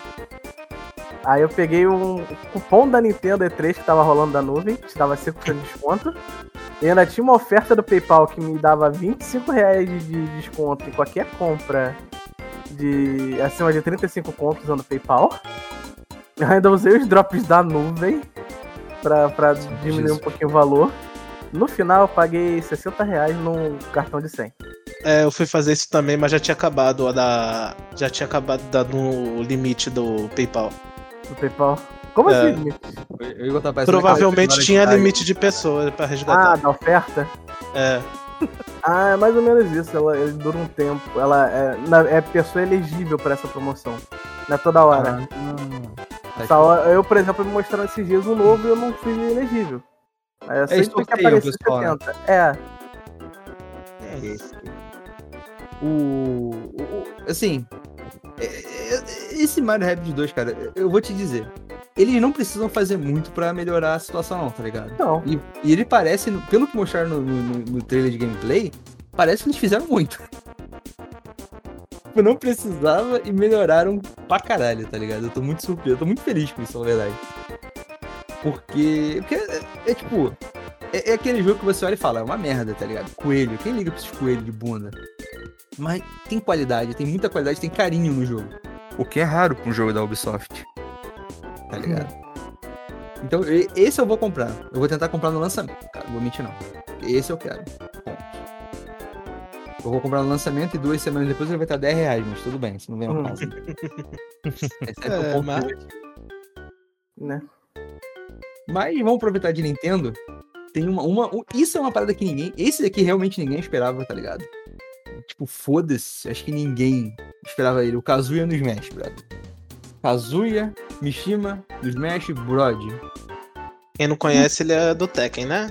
Aí eu peguei um cupom da Nintendo E3 que tava rolando da nuvem, que dava 5% de desconto. E ainda tinha uma oferta do PayPal que me dava 25 reais de, de desconto em qualquer compra de acima de 35 contos usando PayPal. Eu ainda usei os drops da nuvem pra, pra diminuir um Jesus. pouquinho o valor. No final eu paguei 60 reais num cartão de 100. É, eu fui fazer isso também, mas já tinha acabado a da. Já tinha acabado da- no limite do PayPal. No PayPal. Como É. assim? Tá parecendo Provavelmente tinha limite de pessoas pra Ah, resgatar. da oferta? É. Ah, é mais ou menos isso. Ela, ele dura um tempo. Ela é, na- é pessoa elegível pra essa promoção. Não é toda hora. Ah, tá hora- eu, por exemplo, me mostraram esses dias um novo e eu não fui elegível. Aí eu sempre que aparecer pessoal, né? 70. É. O, o- o- assim, é- é- esse Mario Rabbids 2, cara, eu vou te dizer, eles não precisam fazer muito pra melhorar a situação, não, tá ligado? Não. E, e ele parece, pelo que mostraram no, no- no trailer de gameplay, parece que eles fizeram muito. Tipo, não precisava e melhoraram pra caralho, tá ligado? Eu tô muito surpreso, eu tô muito feliz com isso, na verdade. Porque, porque é, é tipo, é, é aquele jogo que você olha e fala, é uma merda, tá ligado? Coelho, quem liga pra esses coelhos de bunda? Mas tem qualidade, tem muita qualidade, tem carinho no jogo. O que é raro pra um jogo da Ubisoft. Tá ligado? Então, e- esse eu vou comprar. Eu vou tentar comprar no lançamento, cara. Não vou mentir, não. Esse eu quero. Ponto. Eu vou comprar no lançamento e duas semanas depois ele vai estar 10 reais, mas tudo bem, isso não vem ao Hum. caso. Esse é, É, ponto mas- Né? Mas vamos aproveitar de Nintendo. Tem uma, uma. um- Isso é uma parada que ninguém. Esse daqui realmente ninguém esperava, tá ligado? Tipo, foda-se. Acho que ninguém esperava ele. O Kazuya no Smash, brother. Kazuya, Mishima, no Smash, Brod. Quem não conhece, ele é do Tekken, né?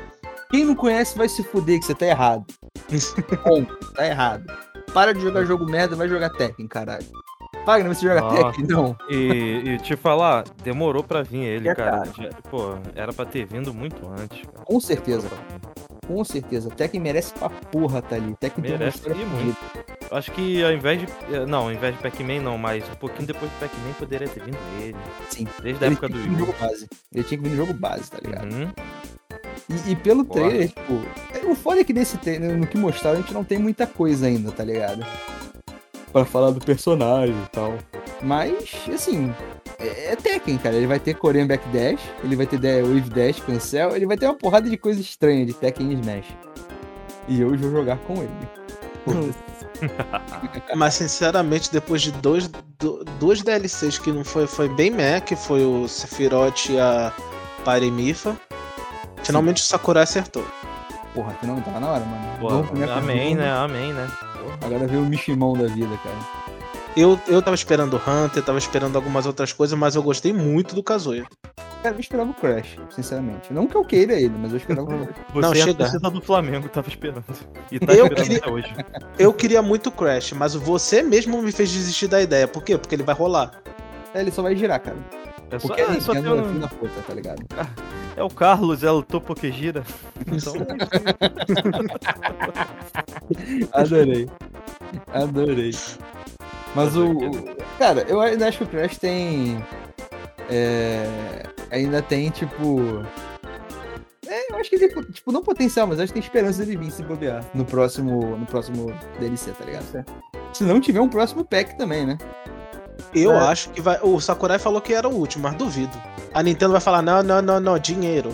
Quem não conhece vai se fuder, que você tá errado. Ponto. Tá errado. Para de jogar jogo merda, vai jogar Tekken, caralho. Wagner, você joga Nossa. Tekken? Não. E, e te falar, demorou pra vir ele, É, cara. cara. Pô, era pra ter vindo muito antes. Cara. Com certeza. Com certeza. Tekken merece pra porra, tá ali. Tekken tem uma Merece fodida. Eu Acho que ao invés de. eh, Não, ao invés de Pac-Man não, mas um pouquinho depois do Pac-Man poderia ter vindo ele. Sim. Desde a época do jogo base. Ele tinha que vir no jogo base, tá ligado? Uhum. E, e pelo Porra. trailer, tipo, é, o foda é que nesse trailer, no que mostraram, a gente não tem muita coisa ainda, tá ligado? Pra falar do personagem e tal. Mas, assim, é, é Tekken, cara. Ele vai ter Korean Backdash, ele vai ter Wave Dash, Cancel, ele vai ter uma porrada de coisa estranha de Tekken e Smash. E eu vou jogar com ele. Mas sinceramente, depois de dois, do- duas DLCs que não foi, foi bem meh, que foi o Sephiroth e a Parimifa, finalmente o Sakurai acertou. Porra, finalmente tava na hora, mano. Pô, amém, né? Amém, né? Agora veio o Mishimão da vida, cara. Eu, eu tava esperando Hunter, tava esperando algumas outras coisas, mas eu gostei muito do Kazuya. Cara, eu esperava o Crash, sinceramente. Não que eu queira ele, mas eu esperava o Crash. Você Não, é a chega. torcida do Flamengo, tava esperando. E tá Eu esperando queria- até hoje. Eu queria muito o Crash, mas você mesmo me fez desistir da ideia. Por quê? Porque ele vai rolar. É, ele só vai girar, cara. É só, Porque a só tem Nintendo é um- puta, tá ligado? é o Carlos, é o Topo que gira. Então, Adorei. Adorei. Mas o. o- Cara, eu ainda acho que o Crash tem. É, ainda tem, tipo. É, eu acho que ele tem, tipo, não potencial, mas acho que tem esperança dele vir se bobear no próximo, no próximo DLC, tá ligado? Se não tiver um próximo pack também, né? Eu É. acho que vai. O Sakurai falou que era o último, mas duvido. A Nintendo vai falar: não, não, não, não, dinheiro.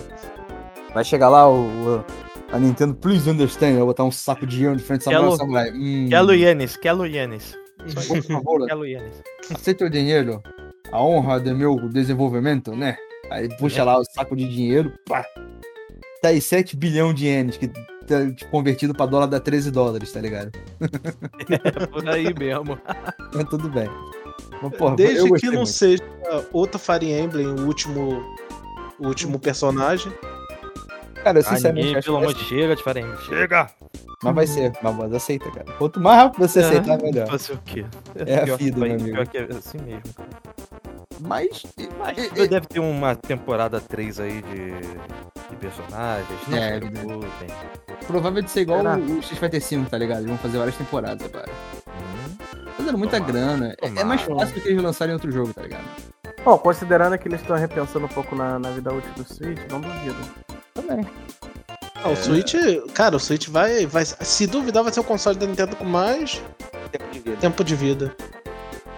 Vai chegar lá o, o- a Nintendo, please understand, vai botar um saco de dinheiro de frente do samurai. Hum, Quero ienes, quero ienes. por favor, Quero aceita o dinheiro, a honra do meu desenvolvimento, né? Aí puxa lá o saco de dinheiro, pá. Tá aí 7 bilhão de ienes, que tá convertido pra dólar dá 13 dólares, tá ligado? É por aí mesmo. Mas tudo bem. Mas, porra, Desde que não muito. seja outro Fire Emblem, o último. O último personagem. Cara, eu Ah, sinceramente ninguém, acho pelo amor vai de chega, diferente. Chega! Mas vai ser, mas aceita, cara. Quanto mais rápido você aceitar, melhor. Fazer o quê? É a Pior que vida, meu amigo. Pior que é assim mesmo. cara. Mas. Mas e- e- deve ter uma temporada 3 aí de, de personagens. Não É, se preocupem. provável de ser igual Será? o Street Fighter V, tá ligado? Eles vão fazer várias temporadas agora. Hum, Fazendo muita Tomara. grana. É- É mais Tomara. fácil do que eles lançarem outro jogo, tá ligado? Bom, considerando que eles estão repensando um pouco na, na vida útil do Switch, não duvido. Também. Ah, o Switch. Cara, o Switch vai, vai. Se duvidar, vai ser o console da Nintendo com mais Tempo de vida. tempo de vida.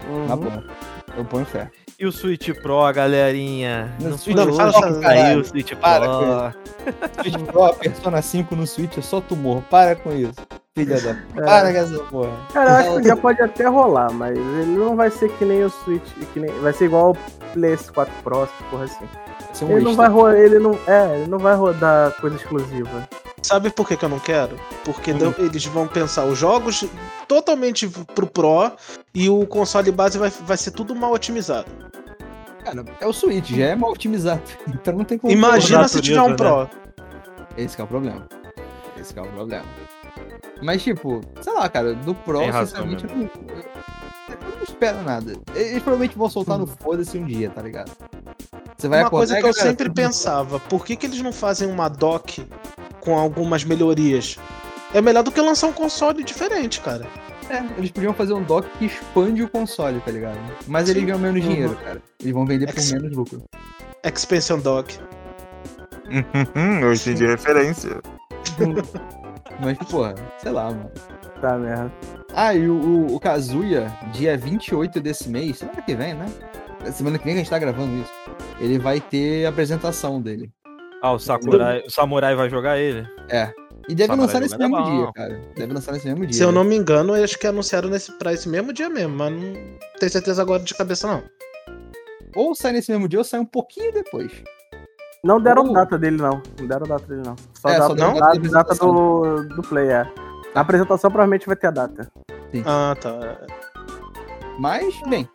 Uhum. Tá bom. Eu ponho fé. E o Switch Pro, galerinha? No Não Switch fala essa- saiu caralho. o Switch Para Pro. Switch Pro, a Persona 5 no Switch é só tumor. Para com isso. Filha da. É. Para com essa porra. Cara, eu acho que já pode até rolar, mas ele não vai ser que nem o Switch, que nem, vai ser igual o PS4 Pro, essa porra assim. Um Ele não vai rodar, ele não, é, ele não vai rodar coisa exclusiva. Sabe por que, que eu não quero? Porque Hum. deu- eles vão pensar os jogos totalmente pro Pro e o console base vai, vai ser tudo mal otimizado. Cara, é o Switch, já é mal otimizado. Então não tem como. Imagina se tiver um Pro. Esse que é o problema. Esse que é o problema. Mas, tipo, sei lá, cara, do Pro, Tem razão sinceramente, eu não, eu não espero nada. Eles provavelmente vão soltar no foda-se um dia, tá ligado? Você vai Uma acordar coisa que eu galera, sempre pensava, por que, que eles não fazem uma dock com algumas melhorias? É melhor do que lançar um console diferente, cara. É, eles podiam fazer um dock que expande o console, tá ligado? Mas eles Sim. ganham menos Uhum. dinheiro, cara. Eles vão vender por Ex- menos lucro. Expansion dock. eu entendi a referência. Mas, porra, sei lá, mano. Tá merda. Ah, e o, o, o Kazuya, dia 28 desse mês, semana que vem, né? Semana que vem que a gente tá gravando isso. Ele vai ter a apresentação dele. Ah, o Sakurai, o Samurai vai jogar ele? E deve Samurai lançar nesse é mesmo dia, cara. Deve lançar nesse mesmo dia. Se eu né? não me engano, eu acho que anunciaram nesse, pra esse mesmo dia mesmo, mas não tenho certeza agora de cabeça, não. Ou sai nesse mesmo dia ou sai um pouquinho depois. Não deram Uh. data dele, não. Não deram data dele, não. Só É, data, só deram data, data data do, do play, é. Na apresentação provavelmente vai ter a data. Ah, tá. Mas, bem.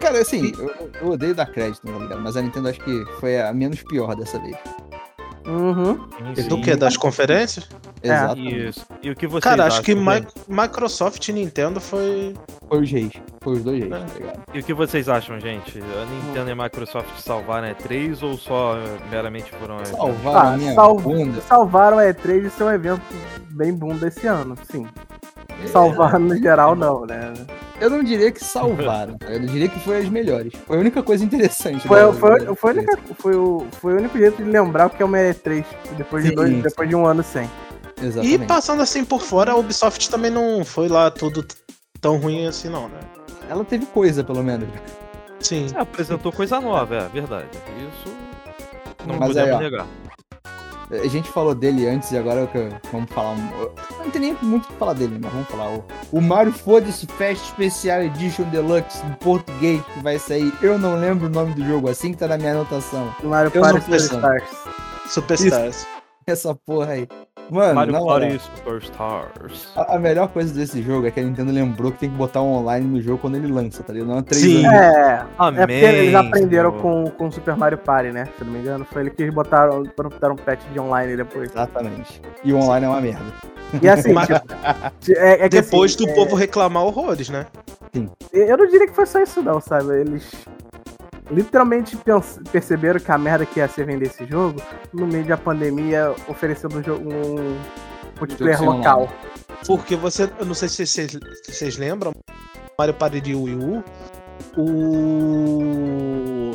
Cara, assim, eu, eu odeio dar crédito, tá ligado? Mas a Nintendo acho que foi a menos pior dessa vez. Uhum. Sim, Do que? Das conferências? É. Exatamente. Isso. E o que vocês Cara, acho que Mi-? Microsoft e Nintendo foi. Foi os reis. Foi os dois reis, É. tá ligado? E o que vocês acham, gente? A Nintendo e a Microsoft salvaram a E3 ou só eh, meramente foram... Salvaram Ah, minha sal- bunda. Salvaram a E3 de ser um evento bem bunda esse ano, sim. É. Salvaram no geral, não, né? Eu não diria que salvaram, eu diria que foi as melhores. Foi a única coisa interessante. Foi, da- foi, da- foi, única- foi o, foi o único jeito de lembrar o que é uma E3 depois, de, Sim, dois, sim. depois de um ano sem. E Exatamente. passando assim por fora, a Ubisoft também não foi lá tudo tão ruim assim, não, né? Ela teve coisa, pelo menos. Sim. É, apresentou coisa nova, é verdade. Isso não Mas podemos aí, ó. negar. A gente falou dele antes e agora que vamos falar. Não tem nem muito o que falar dele, mas vamos falar. O, o Mario Foda-se Fest Special Edition Deluxe em português que vai sair. Eu não lembro o nome do jogo, assim que tá na minha anotação. Mario Party. Superstars. Superstars. Essa porra aí. Mano, Mario Party Superstars. a, a melhor coisa desse jogo é que a Nintendo lembrou que tem que botar um online no jogo quando ele lança, tá ligado? Não é três Sim. anos. É, Amém. é porque eles aprenderam com, com Super Mario Party, né? Se eu não me engano. Foi ele que eles botaram, botaram um patch de online depois. Exatamente. E o online é uma merda. E assim, Mas- tipo, é, é que Depois assim, do povo reclamar horrores, né? Eu não diria que foi só isso, não, sabe? Eles literalmente perceberam que a merda que ia ser vender esse jogo no meio da pandemia, oferecendo um, jogo, um multiplayer local. Porque você. Eu não sei se vocês, se vocês lembram. Mario Party de Wii U. O.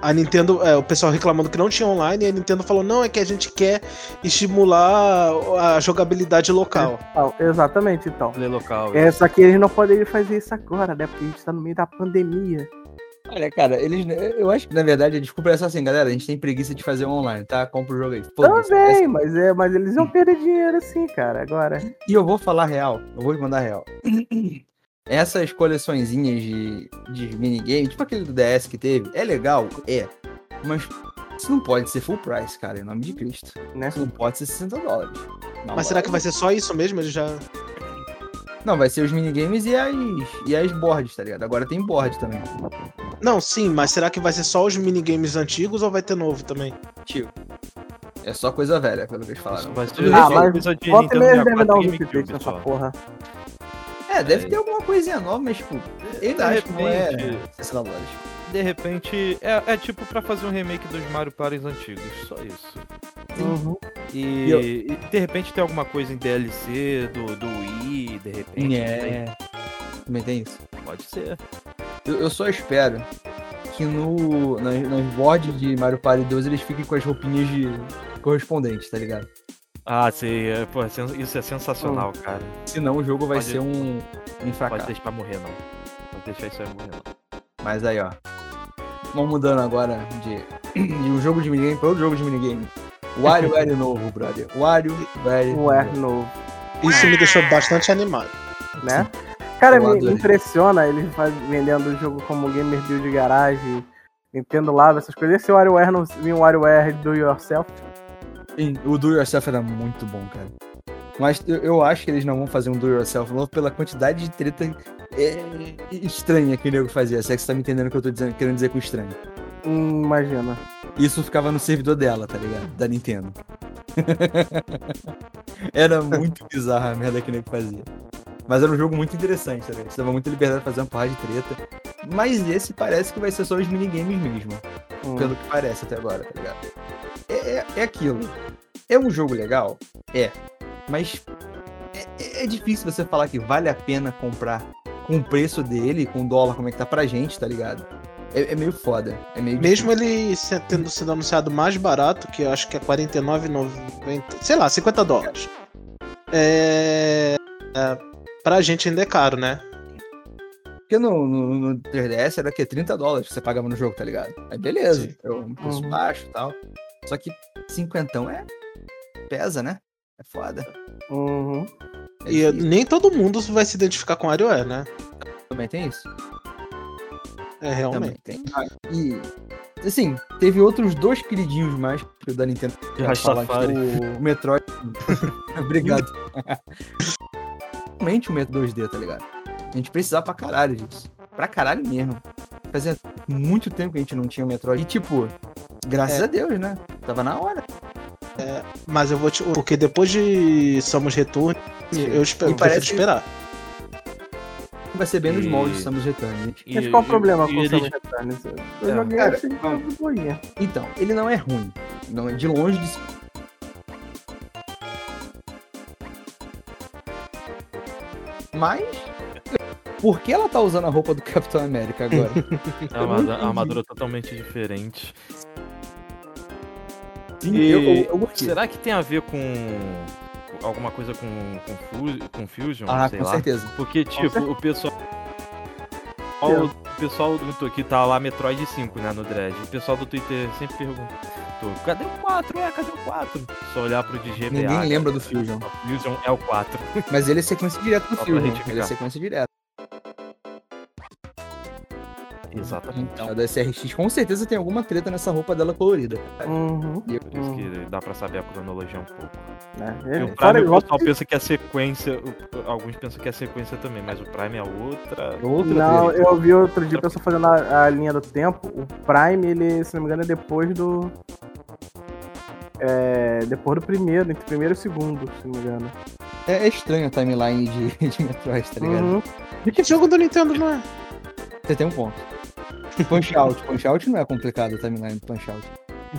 A Nintendo, é, o pessoal reclamando que não tinha online, e a Nintendo falou: não, é que a gente quer estimular a jogabilidade local. Ah, Exatamente, então. Play local. É, só que eles não poderiam fazer isso agora, né? Porque a gente tá no meio da pandemia. Olha, cara, eles. Eu acho que, na verdade, a desculpa é só assim, galera. A gente tem preguiça de fazer online, tá? Compra o jogo aí. Também, mas, é, mas eles iam perder dinheiro assim, cara, agora. E eu vou falar real, eu vou mandar real. Essas coleçõezinhas de, de minigame, tipo aquele do DS que teve, é legal? É. Mas isso não pode ser full price, cara, em nome de Cristo. Né? Isso não pode ser 60 dólares. Na Mas será que vai ser só isso mesmo? Ele já. Não, vai ser os minigames e as, e as boards, tá ligado? Agora tem board também. Não, sim, mas será que vai ser só os minigames antigos ou vai ter novo também? Tio. É só coisa velha, pelo que eles falaram. Vai ser Ah, mas coisa de Volta e devem 64 dar um update nessa porra. É, deve ter alguma coisinha nova, mas, tipo, eu ainda De acho que não é 60 dólares. De repente, é, é tipo pra fazer um remake dos Mario Party antigos, só isso. Uhum. E, eu- e de repente tem alguma coisa em DLC do, do Wii, de repente. É. Também tem isso. Pode ser. Eu, eu só espero que no, nas, nas boards de Mario Party 2 eles fiquem com as roupinhas de correspondentes, tá ligado? Ah, sei. é, Pô, é isso é sensacional, cara. Senão o jogo vai Pode- ser um, um Pode fracasso. deixar morrer, não. Pode deixar isso aí morrer, não. Mas aí, ó. Vamos mudando agora de, de um jogo de minigame para outro jogo de minigame. WarioWare novo, brother. WarioWare R novo, Isso me deixou bastante animado. né? Cara, me impressiona eles faz- vendendo o jogo como Gamer Build Garage, Nintendo Lab, essas coisas. Esse WarioWare não vinha um WarioWare do yourself. Sim, o Do Yourself era muito bom, cara. Mas eu, acho que eles não vão fazer um Do Yourself novo pela quantidade de treta é, estranha que o nego fazia. Se é que você tá me entendendo o que eu tô dizendo, querendo dizer com estranho. Hum, imagina. Isso ficava no servidor dela, tá ligado? Da Nintendo. era muito bizarra a merda que o nego fazia. Mas era um jogo muito interessante, tá ligado? Você dava muita liberdade de fazer uma porrada de treta. Mas esse parece que vai ser só os minigames mesmo. Hum. Pelo que parece até agora, tá ligado? É, é, é aquilo. É um jogo legal? É. Mas é- é, é difícil você falar que vale a pena comprar com o preço dele, com o dólar, como é que tá pra gente, tá ligado? É, é meio foda. É meio Mesmo ele tendo sido anunciado mais barato, que eu acho que é R$ 49,90, sei lá, 50 dólares. É, é, pra gente ainda é caro, né? Porque no, no, no 3DS era que 30 dólares que você pagava no jogo, tá ligado? Aí beleza, é um preço Uhum. baixo e tal. Só que cinquentão é. pesa, né? É foda. Uhum. É E difícil. nem todo mundo vai se identificar com WarioWare, né? também tem isso. É Também realmente. tem. Ah, e assim, teve outros dois queridinhos mais que o da Nintendo. Já falar, o Metroid. Obrigado. Realmente o Metro 2D, tá ligado? A gente precisava pra caralho disso. Pra caralho mesmo. Fazia muito tempo que a gente não tinha o Metroid. E tipo, graças É. a Deus, né? Tava na hora. Mas eu vou te. Porque depois de Somos Return, eu espero, E prefiro parece- esperar. Vai ser bem nos E- moldes Samus Return. E- Mas qual o problema e com o Samus Returns? Eu É, joguei cara, assim de não. boinha. Então, ele não é ruim. Não é de longe de. Mas. Por que ela tá usando a roupa do Capitão América agora? A armadura, a armadura totalmente diferente. Sim, E eu, eu. Será que tem a ver com alguma coisa com, com, com Fusion? Ah, com lá. certeza. Porque, tipo, o pessoal. O pessoal do Twitter tá lá Metroid 5, né, no Dread. O pessoal do Twitter sempre pergunta: cadê o 4? É, cadê o 4? Só olhar pro DGBA. Ninguém lembra do Fusion. O Fusion é o 4. Mas ele é sequência direta do Só Fusion. Ele é sequência direta. Exatamente. Então, a da SRX com certeza tem alguma treta nessa roupa dela colorida. Uhum. E eu- Por isso que dá pra saber a cronologia um pouco. E Ele- o fora Prime, o igual pessoal pensa que é sequência. o- Alguns pensam que é sequência também, mas o Prime é outra. Outra Não, treta. eu vi outro dia o pessoal fazendo a, a linha do tempo. O Prime, ele, se não me engano, é depois do. É. Depois do primeiro, entre o primeiro e o segundo, se não me engano. É, é estranho a timeline de, de Metroid, tá ligado? Uhum. Que jogo do Nintendo não é? Você tem um ponto. Punch Out. Punch Out não é complicado a timeline do Punch Out.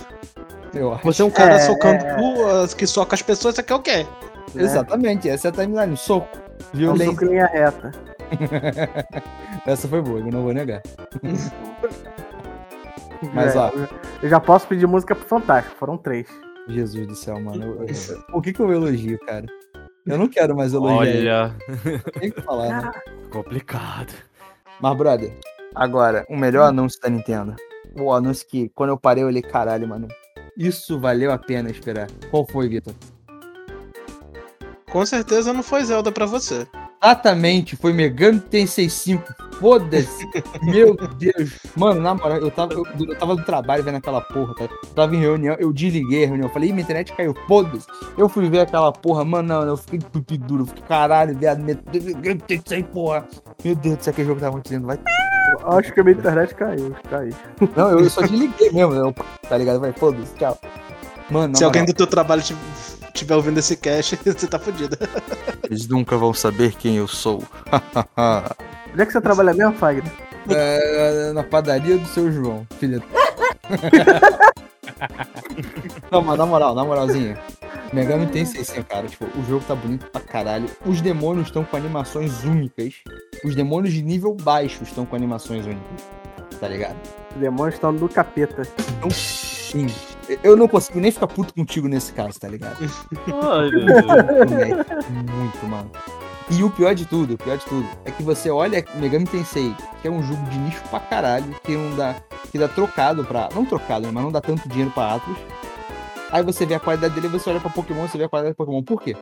Eu acho. Você é um cara É, socando é. duas, que soca as pessoas, você quer o quê? né? Exatamente, essa é a timeline. Soco. Violência. soco em linha reta. Essa foi boa, eu não vou negar. Mas, É, ó, Eu já posso pedir música pro Fantástico, foram três. Jesus do céu, mano. eu- eu- Por que, que eu elogio, cara? Eu não quero mais elogiar. Olha, Tem que falar, né? complicado. Mas, brother, agora, o melhor anúncio da Nintendo. O anúncio que, quando eu parei, eu olhei, caralho, mano. Isso valeu a pena esperar. Qual foi, Vitor? Com certeza não foi Zelda pra você. Exatamente, foi Megami Tensei 5. Foda-se. Meu Deus. Mano, na moral, eu tava, eu, eu tava no trabalho vendo aquela porra, tá? Eu tava em reunião, eu desliguei a reunião. Falei, "Ih, minha internet caiu, foda-se. Eu fui ver aquela porra, mano, não, eu fiquei pipi duro. Fiquei, caralho, viado, Megami Tensei, porra. Meu Deus do céu, que jogo tá acontecendo, vai. Acho que a minha internet caiu, caiu. Não, eu só desliguei mesmo, eu, tá ligado? Vai, foda-se, tchau. Mano, Se alguém moral, do teu trabalho ti- tiver ouvindo esse cast, você tá fudido. eles nunca vão saber quem eu sou. Onde é que você trabalha mesmo, Fagner? É, na padaria do seu João, filha. Não, mas na moral, na moralzinha. Megami tem 600, cara. Tipo, o jogo tá bonito pra caralho. Os demônios estão com animações únicas. Os demônios de nível baixo estão com animações únicas. Tá ligado? Os demônios estão do capeta. Então, sim. Eu não consigo nem ficar puto contigo nesse caso, tá ligado? Ai, meu Deus. Moleque, Muito, mano. E o pior de tudo, o pior de tudo, é que você olha Megami Tensei, que é um jogo de nicho pra caralho, que não dá, que dá trocado pra. Não trocado, né, mas não dá tanto dinheiro pra Atlas. Aí você vê a qualidade dele, você olha pra Pokémon, você vê a qualidade do Pokémon. Por quê?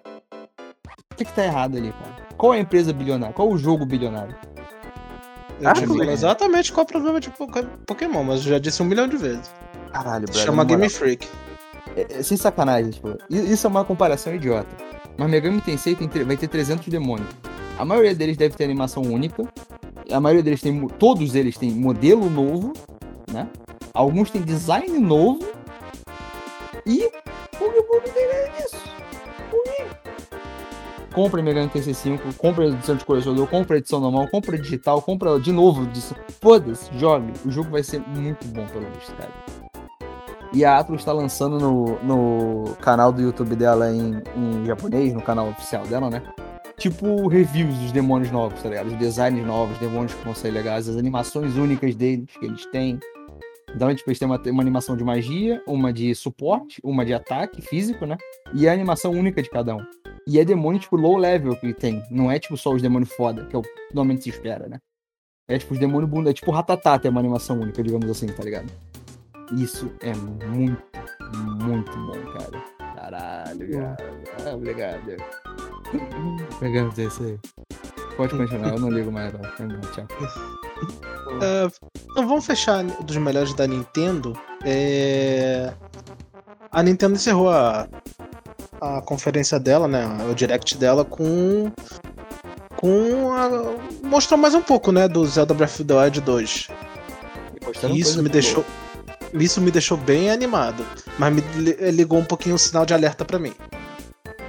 O que, que tá errado ali, cara? Qual é a empresa bilionária? Qual o jogo bilionário? Eu Ah, moleque. exatamente qual é o problema de Poké- Pokémon, mas eu já disse um milhão de vezes. Caralho, brother, chama. Game Freak. É, é, sem sacanagem, tipo, isso é uma comparação idiota. Mas Megami Tensei tem, vai ter 300 demônios. A maioria deles deve ter animação única. A maioria deles tem, todos eles têm modelo novo, né? Alguns têm design novo. E Pokémon não tem nada disso. Quê? Compre Megami Tensei 5, compre a edição de colecionador, compre a edição normal, compre a digital, compra de novo. Foda-se, jogue. O jogo vai ser muito bom pelo visto, cara. E a Atlus está lançando no, no canal do YouTube dela em, em japonês, no canal oficial dela, né? Tipo reviews dos demônios novos, tá ligado? Os designs novos, demônios que vão sair legais, as animações únicas deles que eles têm. Então, tipo, eles têm uma, uma animação de magia, uma de suporte, uma de ataque físico, né? E a animação única de cada um. E é demônio, tipo, low level que tem. Não é, tipo, só os demônios foda, que é o que normalmente se espera, né? É, tipo, os demônios bunda. É tipo Ratatá tem uma animação única, digamos assim, tá ligado? Isso é muito, muito bom, cara. Caralho, cara. Ah, obrigado. Obrigado, isso aí. Pode continuar, eu não ligo mais, Tchau. É, então vamos fechar dos melhores da Nintendo. É, A Nintendo encerrou a, a conferência dela, né? O direct dela com. Com. A... Mostrou mais um pouco, né? Do Zelda Breath of the Wild 2. Mostrando Isso me boa. Isso me deixou bem animado. Mas me li- ligou um pouquinho o sinal de alerta pra mim.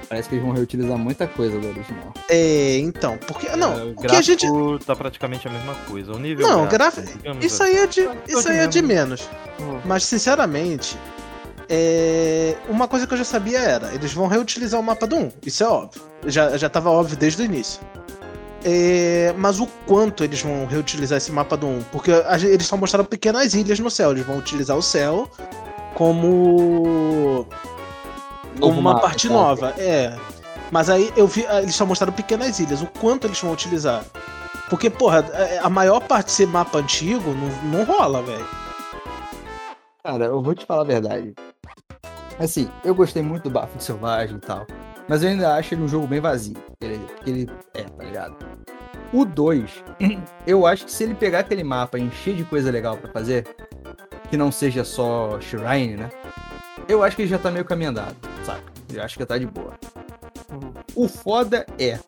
Parece que eles vão reutilizar muita coisa do original. É, então. Porque. Não, É, o o que a gente. gráfico tá praticamente a mesma coisa. O nível Não, gráfico, gráfico- digamos Isso assim. aí é de, isso aí é de menos. Hum. Mas, sinceramente, é... uma coisa que eu já sabia era: eles vão reutilizar o mapa do 1. Isso é óbvio. Já, já tava óbvio desde o início. É, Mas o quanto eles vão reutilizar esse mapa do 1? Porque a eles só mostraram pequenas ilhas no céu. Eles vão utilizar o céu como. como uma mapa, parte tá? nova. É. Mas aí eu vi. ah, Eles só mostraram pequenas ilhas. O quanto eles vão utilizar? Porque, porra, é- a maior parte de ser mapa antigo não, não rola, velho. Cara, eu vou te falar a verdade. Assim, eu gostei muito do Bafo de Selvagem e tal. Mas eu ainda acho ele um jogo bem vazio. Ele, ele é, tá ligado? O 2, eu acho que se ele pegar aquele mapa e encher de coisa legal pra fazer, que não seja só Shrine, né? Eu acho que ele já tá meio caminho andado, saca? Eu acho que já tá de boa. O foda é.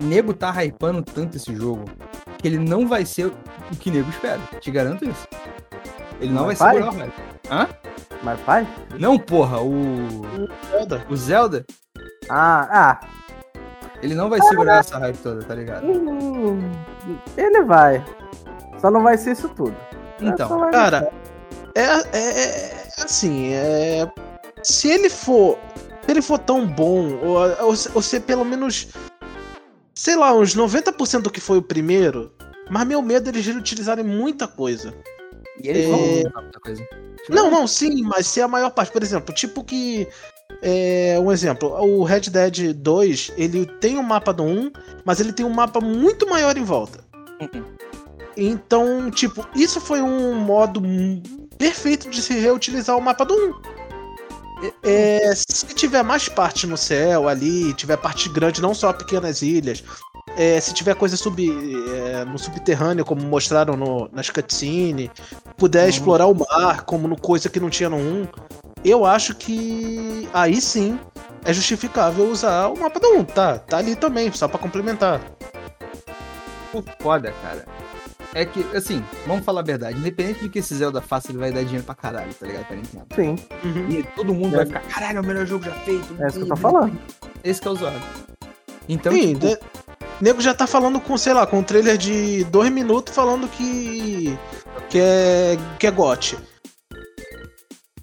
Nego tá hypando tanto esse jogo que ele não vai ser o que nego espera. Te garanto isso. Ele não vai Mas vai? segurar o hype. Hã? Mas pai? Não, porra, o. Foda. O Zelda, Ah, ah. ele não vai segurar essa hype toda, tá ligado? Hum, ele vai. Só não vai ser isso tudo. Então, Cara, é, é, é assim, é. Se ele for. Se ele for tão bom, ou, ou, se- ou ser pelo menos. Sei lá, uns 90% do que foi o primeiro. Mas meu medo é eles utilizarem muita coisa. E eles É. vão mudar muita coisa. Não, não, sim, mas se a maior parte, por exemplo, tipo que. É, um exemplo, o Red Dead 2, ele tem um mapa do 1, mas ele tem um mapa muito maior em volta. Então, tipo, isso foi um modo perfeito de se reutilizar o mapa do 1. É, se tiver mais parte no céu ali, tiver parte grande, não só pequenas ilhas, é, se tiver coisa sub, é, no subterrâneo, como mostraram no, nas cutscenes, puder explorar o mar, como no coisa que não tinha no 1, eu acho que aí sim é justificável usar o mapa do 1. Tá, tá ali também, só pra complementar. O foda, cara. É que, assim, vamos falar a verdade. Independente do que esse Zelda faça, ele vai dar dinheiro pra caralho, tá ligado? Pra Nintendo. Sim, E todo mundo É. vai ficar, caralho, é o melhor jogo já feito. é isso que eu tô falando. Esse que é o zoado. Então, Sim, tipo, né? nego já tá falando com, sei lá, com um trailer de dois minutos falando que. que é. que é GOT.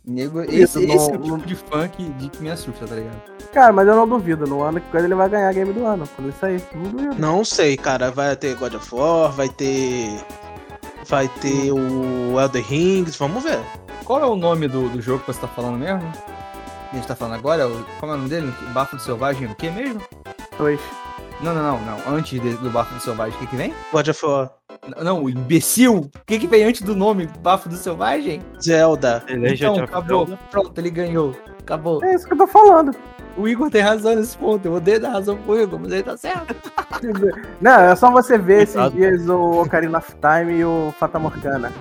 Nego, esse, esse é o não- tipo de que, de, que me assusta, tá ligado? Cara, mas eu não duvido. No ano que quando ele vai ganhar game do ano. Quando isso aí, não duvido. Não sei, cara. Vai ter God of War, vai ter. Vai ter o Elder Rings, vamos ver. Qual é o nome do, do jogo que você tá falando mesmo? Que a gente tá falando agora? O- Como é o nome dele? Bafo do Selvagem, o que mesmo? Dois. Não, não, não, não. Antes de- do Bafo do Selvagem, o que que vem? God of War. N- Não, o imbecil! O que que vem antes do nome Bafo do Selvagem? Zelda. The Legend Então, acabou. Zelda. Pronto, ele ganhou. Acabou. É isso que eu tô falando. O Igor tem razão nesse ponto. Eu odeio dar razão pro Igor, mas ele tá certo. Não, é só você ver esses Coitado. dias o Ocarina of Time e o Fata Morgana.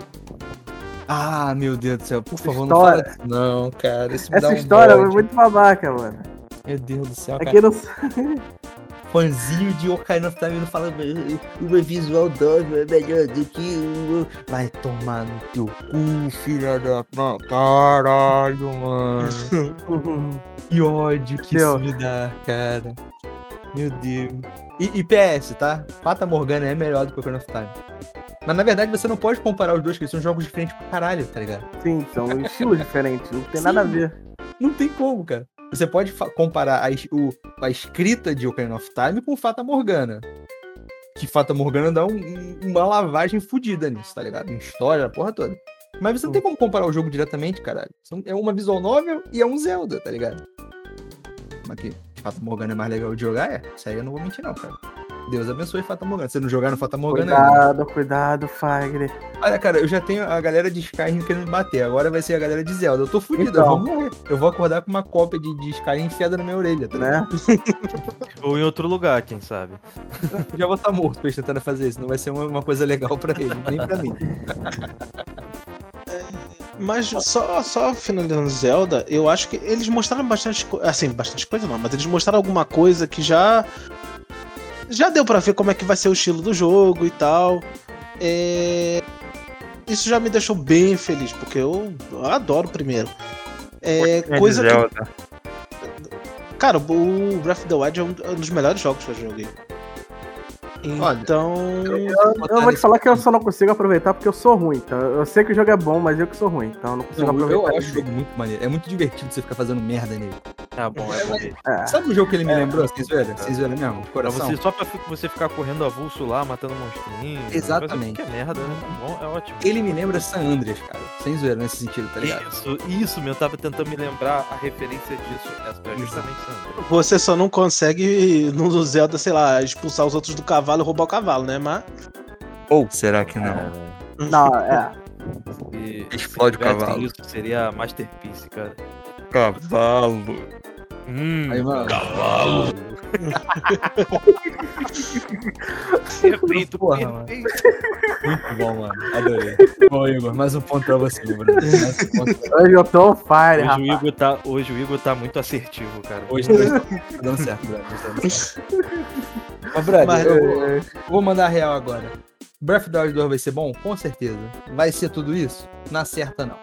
Ah, meu Deus do céu. Por favor, História. não fala. Não, cara. Isso me dá Essa um história bode. foi muito babaca, mano. Meu Deus do céu, cara. Aqui não Fãzinho de Ocarina of Time não fala o meu visual novo é melhor do que o... Vai tomar no teu cu, filha da... Caralho, mano. Que ódio que Deu. isso me dá, cara. Meu Deus. E, e PS, tá? Fata Morgana é melhor do que Ocarina of Time. Mas na verdade você não pode comparar os dois, porque são jogos diferentes pra caralho, tá ligado? Sim, são estilos diferentes. Não tem nada a Sim. ver. Não tem como, cara. Você pode comparar a, o- a escrita de Ocarina of Time com Fata Morgana. Que Fata Morgana dá um- um- uma lavagem fodida nisso, tá ligado? Em história, a porra toda. Mas você não tem como comparar o jogo diretamente, caralho. É uma visual novel e é um Zelda, tá ligado? Mas que Fata Morgana é mais legal de jogar, é. Isso aí eu não vou mentir, não, cara. Deus abençoe Fata Morgana. Se você não jogar no Fata Morgana, ainda. Cuidado, cuidado, Fagner. Olha, cara, eu já tenho a galera de Skyrim querendo me bater. Agora vai ser a galera de Zelda. Eu tô fudido, eu Então. vou morrer. Eu vou acordar com uma cópia de, de Skyrim enfiada na minha orelha, tá? Né? Ou em outro lugar, quem sabe. Já vou estar morto pra eles tentando fazer isso. Não vai ser uma, uma coisa legal pra ele, nem pra mim. Mas só, só finalizando Zelda, eu acho que eles mostraram bastante coisa. Assim, bastante coisa não, mas eles mostraram alguma coisa que já. Já deu pra ver como é que vai ser o estilo do jogo e tal. É, Isso já me deixou bem feliz, porque eu adoro o primeiro. É, coisa que. Cara, o Breath of the Wild é um é um dos melhores jogos que eu já joguei. Então. Eu vou te falar que eu só não consigo aproveitar porque eu sou ruim. Então, eu sei que o jogo é bom, mas eu que sou ruim. Então eu não consigo Não, eu, aproveitar. eu acho o jogo muito maneiro. É muito divertido você ficar fazendo merda nele. Tá bom, é bom. É. Sabe o jogo que ele me lembrou? Vocês viram? Vocês viram mesmo? Coração? você, só pra você ficar correndo avulso lá, matando monstrinhos. Exatamente. Que é merda, né? Bom, é ótimo. Ele me lembra San Andreas, cara. Sem zoeira nesse sentido, tá ligado? Isso, isso, meu. Eu tava tentando me lembrar a referência disso. É justamente Sandra. Você só não consegue no Zelda, sei lá, expulsar os outros do cavalo e roubar o cavalo, né? Mas. Ou será que Não, é. E Explode o cavalo. Isso seria Masterpiece, cara. Cavalo. Hum, Aí, mano. cavalo. Perfeito, Porra, mano. Muito bom, mano. Adorei. Bom, Igor, mais um ponto pra você, um pra Hoje eu tô fire, Hoje o, rapaz. Igor tá, hoje o Igor tá muito assertivo, cara. Hoje tá dando certo, brother. Mas, brother, Mas- eu, eu vou mandar a real agora. Breath of the Wild 2 vai ser bom? Com certeza. Vai ser tudo isso? Na certa, não.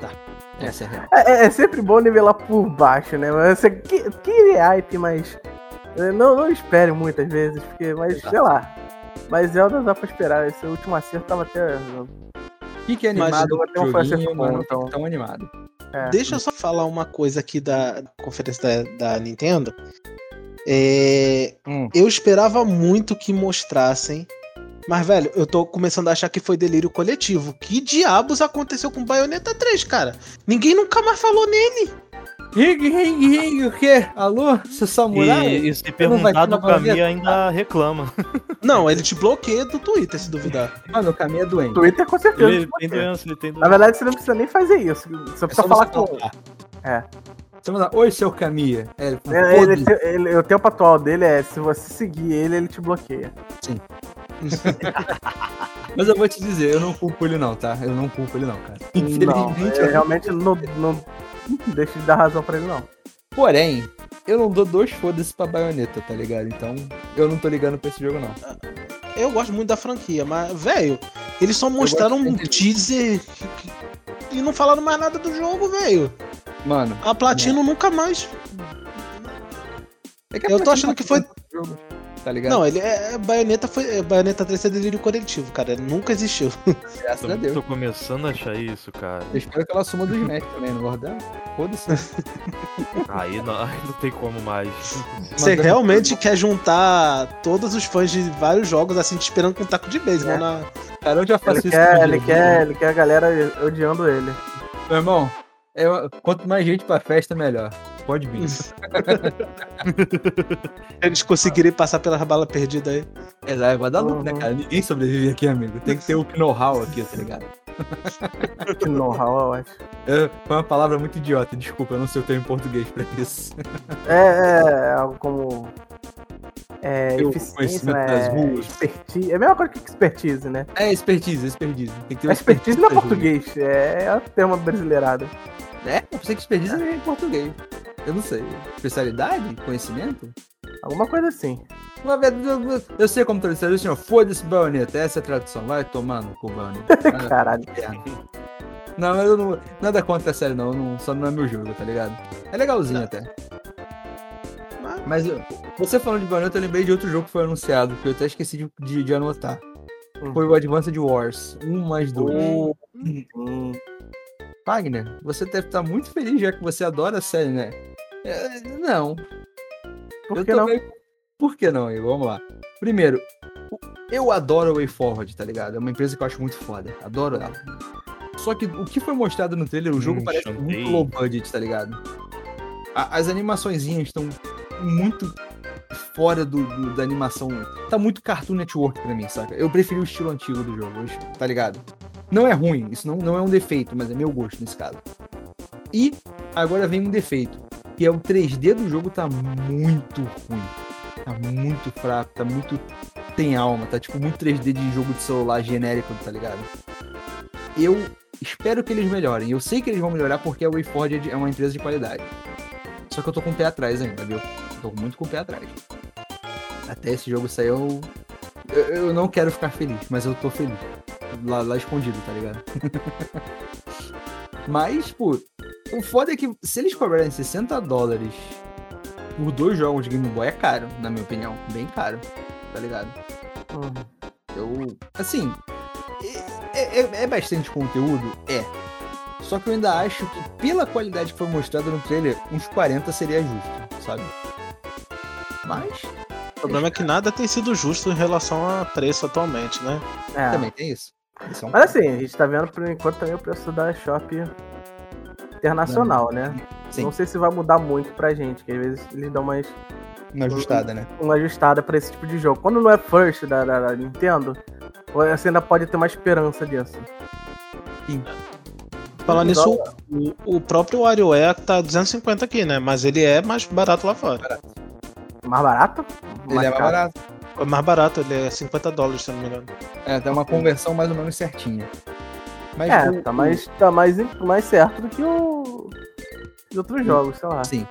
Tá. Essa é a real. É, é sempre bom nivelar por baixo, né? Mas Você que, que hype, mas. é, Não, não espere muitas vezes, porque, mas sei lá. Mas Zelda dá pra esperar. Esse último acerto tava até. Fique Mas animado eu com tenho um o flash joguinho, bom, mas então. tão animado. É. Deixa eu só falar uma coisa aqui da conferência da, da Nintendo. É, Hum. Eu esperava muito que mostrassem Mas, velho, eu tô começando a achar que foi delírio coletivo. Que diabos aconteceu com Bayonetta 3, cara? Ninguém nunca mais falou nele. Ring, ring, ring, o quê? Alô, seu samurai? E, e se não perguntar do? Kami ainda reclama. Não, ele te bloqueia do Twitter, se duvidar. Mano, o caminho é doente. Twitter com certeza. Ele tem doença, ele tem Na doença. verdade, você não precisa nem fazer isso. Você É precisa só falar você com. falar. É. Você manda, oi, seu Camille. É, ele fala, Ele, ele, ele- o tempo atual dele é se você seguir ele, ele te bloqueia. Mas eu vou te dizer, eu não culpo ele não, tá? Eu não culpo ele não, cara. Não, Infelizmente, é, eu- realmente não, não deixa de dar razão pra ele, não. porém, eu não dou dois foda-se pra baioneta, tá ligado? Então, eu não tô ligando pra esse jogo, não. Eu gosto muito da franquia, mas, velho, eles só mostraram um teaser e não falaram mais nada do jogo, velho. Mano, A Platino nunca mais. é que a Eu tô achando que foi- tá ligado? Não, ele é. é Baioneta foi. é, Baioneta 3 é delírio coletivo, cara. Nunca existiu. graças a Tô, Deus. tô começando a achar isso, cara. Eu espero que ela suma do Smash também, não guardar? Foda-se. Aí não, aí não tem como mais. Você Mas- realmente quer juntar todos os fãs de vários jogos assim, te esperando com um taco de beisebol É. na. Cara, eu já faço Ele isso quer, ele, jogo. quer, ele quer a galera odiando ele. Meu irmão, eu- quanto mais gente pra festa, melhor. Pode vir. Eles conseguirem passar pelas balas perdidas aí. Vai dar lucro, né, cara? Ninguém sobrevive aqui, amigo. Tem que ter o know-how aqui, tá ligado? Que know-how, eu acho. É, foi uma palavra muito idiota, desculpa, eu não sei o termo em português pra isso. É, é algo como. É, o eficiência, conhecimento né? das ruas. Expertise. É a mesma coisa que expertise, né? É, expertise, expertise. Tem que ter É expertise não é português, é, é o termo. É, eu pensei que expertise é em português. Eu não sei. Especialidade? Conhecimento? Alguma coisa assim. Eu, sei como traduzir, assim, ó, foda-se baioneta, essa é a tradução, vai tomando com baioneta. Caralho. Não, eu não. Nada contra a série, não, não. Só não é meu jogo, tá ligado? É legalzinho até. Mas eu- você falando de baioneta, eu lembrei de outro jogo que foi anunciado, que eu até esqueci de, de- de anotar. Hum. Foi o Advanced Wars 1 mais 2. Hum, Wagner, você deve estar muito feliz já que você adora a série, né? É, não. por eu que não? também- Por que não, Igor? Vamos lá. Primeiro, eu adoro a WayForward, tá ligado? É uma empresa que eu acho muito foda. Adoro ela. Só que o que foi mostrado no trailer, o jogo Hum, parece chantei. muito low budget, tá ligado? A- as animaçõezinhas estão muito fora do, do- da animação. Tá muito Cartoon Network pra mim, saca? Eu preferi o estilo antigo do jogo, tá ligado? Não é ruim, isso não, não é um defeito, mas é meu gosto nesse caso. E agora vem um defeito, que é o 3D do jogo tá muito ruim. Tá muito fraco, tá muito. Tem alma, tá tipo muito 3D de jogo de celular genérico, tá ligado? Eu espero que eles melhorem. Eu sei que eles vão melhorar porque a WayForward é é uma empresa de qualidade. Só que eu tô com o pé atrás ainda, viu? Tô muito com o pé atrás. Até esse jogo sair, eu. Eu, eu não quero ficar feliz, mas eu tô feliz. Lá, lá escondido, tá ligado? mas, pô, o foda é que se eles cobrarem 60 dólares por dois jogos de Game Boy é caro, na minha opinião. Bem caro, tá ligado? Hum. Eu. Assim. É, é- é bastante conteúdo? É. Só que eu ainda acho que, pela qualidade que foi mostrada no trailer, uns 40 seria justo, sabe? Mas. O problema é que nada tem sido justo em relação a preço atualmente, né? É. Também tem isso. Isso é um Mas assim, a gente tá vendo por enquanto também o preço da Shop internacional, né? Sim. Não sei se vai mudar muito pra gente, que às vezes eles dão mais uma ajustada, né? uma ajustada pra esse tipo de jogo. Quando não é first da, da- da Nintendo, você ainda pode ter uma esperança disso. Falar Igual- nisso, o, o próprio WarioWare tá 250 aqui, né? Mas ele é mais barato lá fora. Mais barato? Ele é mais caro? barato. É mais barato, ele é 50 dólares, se não me engano. É, tem uma conversão mais ou menos certinha. Mas É, o- tá mais, tá mais, mais certo do que o. Os outros jogos, sei lá. Sim.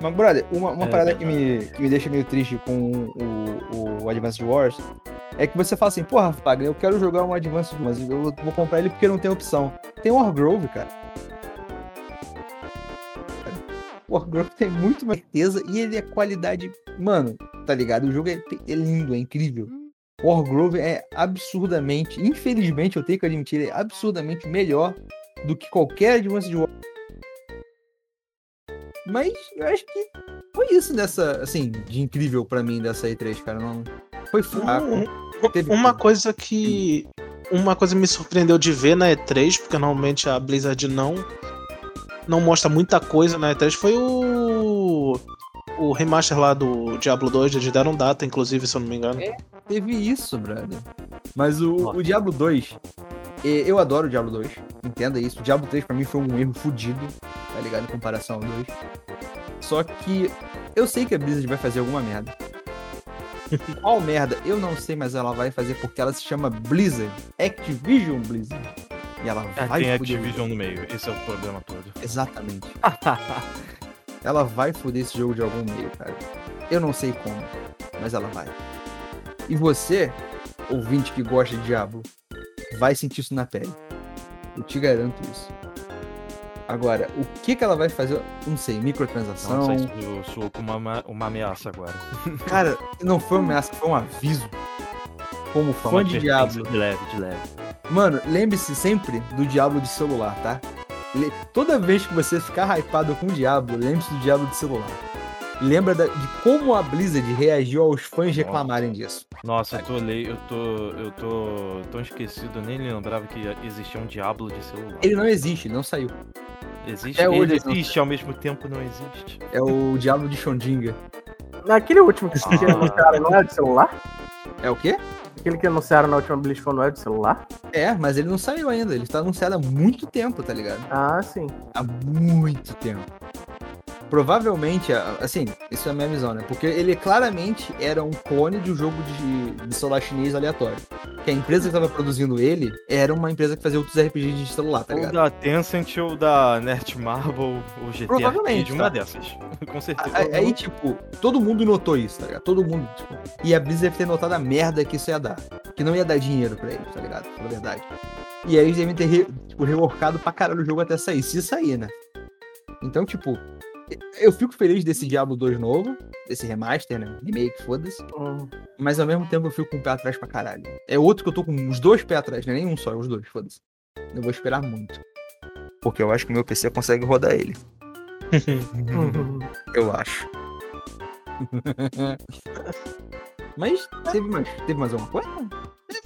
Mas, brother, uma, uma É parada que me, que me deixa meio triste com o, o Advanced Wars é que você fala assim, porra, Fagner, eu quero jogar um Advanced Wars, mas eu vou comprar ele porque não tem opção. Tem Wargrove, cara. Wargrove tem muito mais certeza e ele é qualidade. Mano, tá ligado? O jogo é, é lindo, é incrível. Wargrove é absurdamente, infelizmente eu tenho que admitir, ele é absurdamente melhor do que qualquer Advanced Wars. Mas eu acho que foi isso dessa, assim, de incrível pra mim dessa E3, cara. Não, foi fraco. Um, Uma coisa que. Uma coisa me surpreendeu de ver na E3, porque normalmente a Blizzard não. Não mostra muita coisa na E3, foi o. O remaster lá do Diablo 2, eles deram data, inclusive, se eu não me engano. Teve isso, brother. Mas o, o Diablo 2, eh, eu adoro o Diablo 2, entenda isso. O Diablo 3 pra mim foi um erro fudido, tá ligado? Em comparação ao 2. Só que eu sei que a Blizzard vai fazer alguma merda. Qual merda? Eu não sei, mas ela vai fazer porque ela se chama Blizzard. Activision Blizzard. E ela É, vai tem foder. Activision no meio, esse é o problema todo. Exatamente. ela vai foder esse jogo de algum meio, cara. Eu não sei como, mas ela vai. E você, ouvinte que gosta de Diablo, vai sentir isso na pele. Eu te garanto isso. Agora, o que que ela vai fazer? Não sei, microtransação. Nossa, isso soou como uma, uma ameaça agora. Cara, não foi uma ameaça, foi um aviso. Como Foi fã uma de advertência Diablo. De leve, de leve. Mano, lembre-se sempre do Diablo de celular, tá? Le- Toda vez que você ficar hypado com o Diablo, lembre-se do Diablo de celular. Lembra da- de como a Blizzard reagiu aos fãs reclamarem disso. Nossa, eu tô, le... eu tô, eu tô tão esquecido, nem lembrava que existia um Diablo de celular. Ele não existe, ele não saiu. Existe, até ele não. existe, ao mesmo tempo não existe. É o Diablo de Xondinga. Aquele último que que Ah. anunciaram não é de celular? É o quê? Aquele que anunciaram na última BlizzCon não é de celular? É, mas ele não saiu ainda. Ele tá anunciado há muito tempo, tá ligado? Ah, sim. Há muito tempo. Provavelmente, assim, isso é a minha visão, né? Porque ele claramente era um clone de um jogo de, de celular chinês aleatório. Que a empresa que tava produzindo ele era uma empresa que fazia outros RPGs de celular, tá ou ligado? da Tencent ou da Nerd Marble ou GT Provavelmente, Arcade, uma tá. dessas. Com certeza. Aí, aí, tipo, todo mundo notou isso, tá ligado? Todo mundo, tipo, e a Blizzard deve ter notado a merda que isso ia dar. Que não ia dar dinheiro pra eles, tá ligado? Na verdade. E aí eles devem ter, re, tipo, reworkado pra caralho o jogo até sair, se sair, né? Então, tipo, eu fico feliz desse Diablo 2 novo, desse remaster, né? Remake, foda-se. Hum. Mas ao mesmo tempo eu fico com o pé atrás pra caralho. É outro que eu tô com os dois pés atrás, não é nenhum só, é os dois, foda-se. Eu vou esperar muito. Porque eu acho que o meu PC consegue rodar ele. Eu acho. Mas teve mais, teve mais alguma coisa?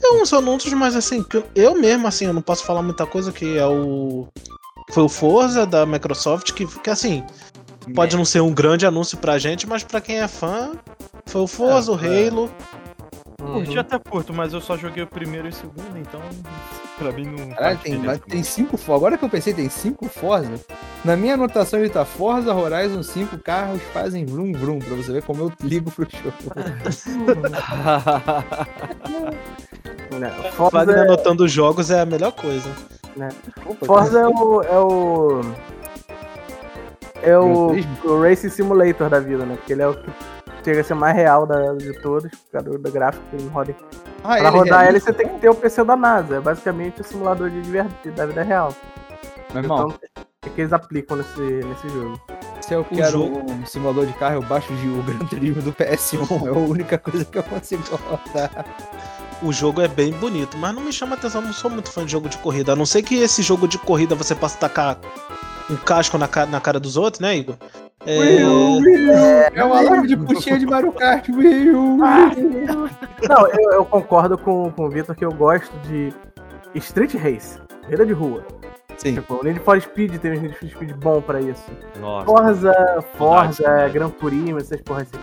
Tem uns anúncios, mas assim, eu mesmo, assim, eu não posso falar muita coisa, que é o. Foi o Forza da Microsoft, que, que assim, pode não ser um grande anúncio pra gente, mas pra quem é fã, foi o Forza, o É, é. Halo. Curti até curto, mas eu só joguei o primeiro e o segundo, então pra mim não. Caralho, tem, mas tem cinco Forza. Agora que eu pensei, tem cinco Forza. Na minha anotação ele tá Forza Horizon 5 carros fazem vrum vrum, pra você ver como eu ligo pro jogo. Né, Wagner Forza, é, anotando jogos é a melhor coisa. Forza é o. É o. É o, o Racing Simulator da vida, né? Porque ele é o que chega a ser mais real da, de todos, por causa do gráfico que ele roda. Ah, Pra ele rodar é ele, você tem que ter o PC da NASA. É basicamente o simulador de verdade, da vida real. Meu irmão, Então, é que eles aplicam nesse, nesse jogo. se eu quero jogo- um simulador de carro, eu baixo de o Gran Turismo do PS1. É a única coisa que eu consigo rodar. O jogo é bem bonito, mas não me chama atenção, não sou muito fã de jogo de corrida. A não ser que esse jogo de corrida você possa tacar um casco na, ca- na cara dos outros, né, Igor? É, É uma live de puxinha de Mario Kart, Will. Não, eu, eu concordo com, com o Vitor que eu gosto de Street Race, corrida de rua. Sim. Tipo, o Need for Speed tem um Need for Speed bom pra isso. Nossa. Forza, Forza, saudades. Gran Turismo, essas porras assim.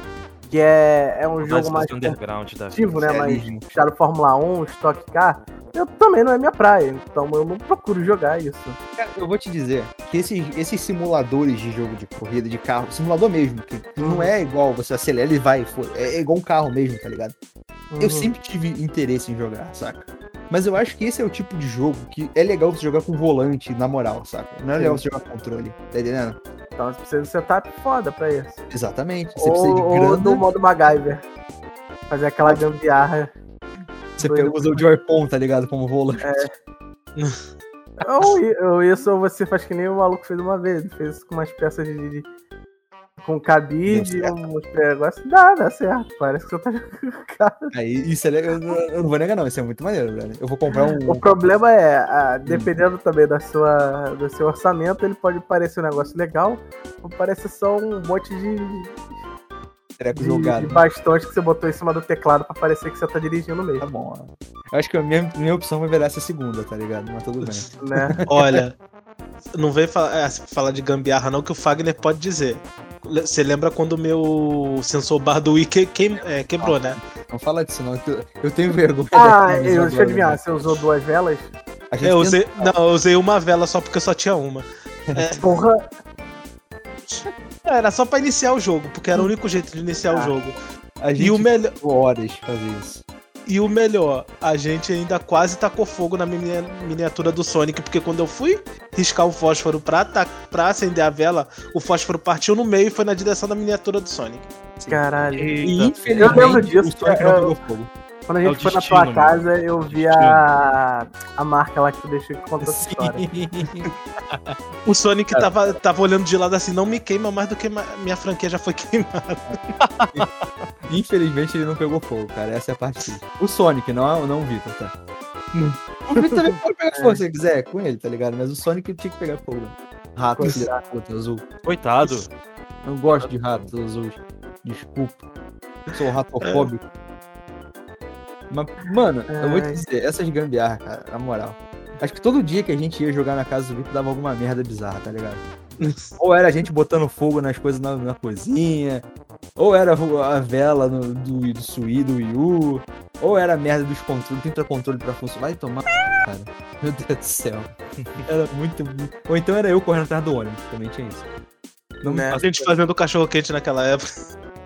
Que é, é um jogo mais competitivo, né? Mais puxado Fórmula 1, Stock Car. Eu também não é minha praia, então eu não procuro jogar isso. Cara, eu vou te dizer que esses, esses simuladores de jogo de corrida de carro, simulador mesmo, que não é igual você acelera e vai, é, é igual um carro mesmo, tá ligado? Eu Uhum. sempre tive interesse em jogar, saca? Mas eu acho que esse é o tipo de jogo que é legal você jogar com volante, na moral, saca? Não é legal você jogar com controle, tá entendendo? Então você precisa de setup foda pra isso. Exatamente. Você precisa Ou, de ou grana, do modo MacGyver. Fazer aquela gambiarra. Você doido. usa o Joy-Con, tá ligado? Como volante. Ou, i- ou isso, ou você faz que nem o maluco fez uma vez. Ele fez com umas peças de. de- com cabide, Deu uns negócios. Dá, dá certo. Parece que você tá jogando cara. Isso é legal. Eu, não- vou negar, não. Isso é muito maneiro, velho. Eu vou comprar um. O problema é, ah, dependendo também da sua, do seu orçamento, ele pode parecer um negócio legal, ou parecer só um monte de. Treco de, jogado. de bastões que você botou em cima do teclado pra parecer que você tá dirigindo Tá mesmo, bom. ó. Eu acho que a minha, minha opção vai virar essa segunda, tá ligado? Mas tudo bem. né? Olha, não vem falar, é, falar de gambiarra, não, que o Fagner pode dizer. Você lembra quando o meu sensor bar do Wii que, que- é, quebrou, né? Não fala disso, não. Eu, eu tenho vergonha. Ah, eu, deixa eu adivinhar, agora, você usou duas velas? né? A gente Eu tenta- usei, não, eu usei uma vela só porque só tinha uma. Porra, Era só pra iniciar o jogo, porque era o único jeito de iniciar o Ah. jogo. a gente E o, melhor, horas fazer isso. e o melhor, a gente ainda quase tacou fogo na minia- miniatura do Sonic, porque quando eu fui riscar o fósforo pra, pra acender a vela, o fósforo partiu no meio e foi na direção da miniatura do Sonic. caralho. E infelizmente Eu lembro disso, o Sonic eu- não pegou fogo. Quando a É gente foi na tua mano. casa, eu vi a, a marca lá que tu deixou que contou essa história. O Sonic tava, tava olhando de lado assim, não me queima mais do que minha franquia já foi queimada. Infelizmente ele não pegou fogo, cara. Essa é a parte. O Sonic, não, não o Vitor, tá? O Vitor também pode pegar fogo se ele quiser, com ele, tá ligado? Mas o Sonic tinha que pegar fogo. Rato, filho da puta, azul. Coitado. Não gosto de ratos azuis. Desculpa. Sou ratofóbico. Mas, mano, eu vou te dizer, essas gambiarras, cara, na moral. Acho que todo dia que a gente ia jogar na casa do Vitor dava alguma merda bizarra, tá ligado? Ou era a gente botando fogo nas coisas na, na cozinha, ou era a vela no- do, do Sui, do Wii U, ou era a merda dos controles, tenta controle pra funcionar. Vai tomar, cara. Meu Deus do céu. Era muito. Ou então era eu correndo atrás do ônibus, também tinha isso. Não Né? A gente fazendo cachorro quente naquela época.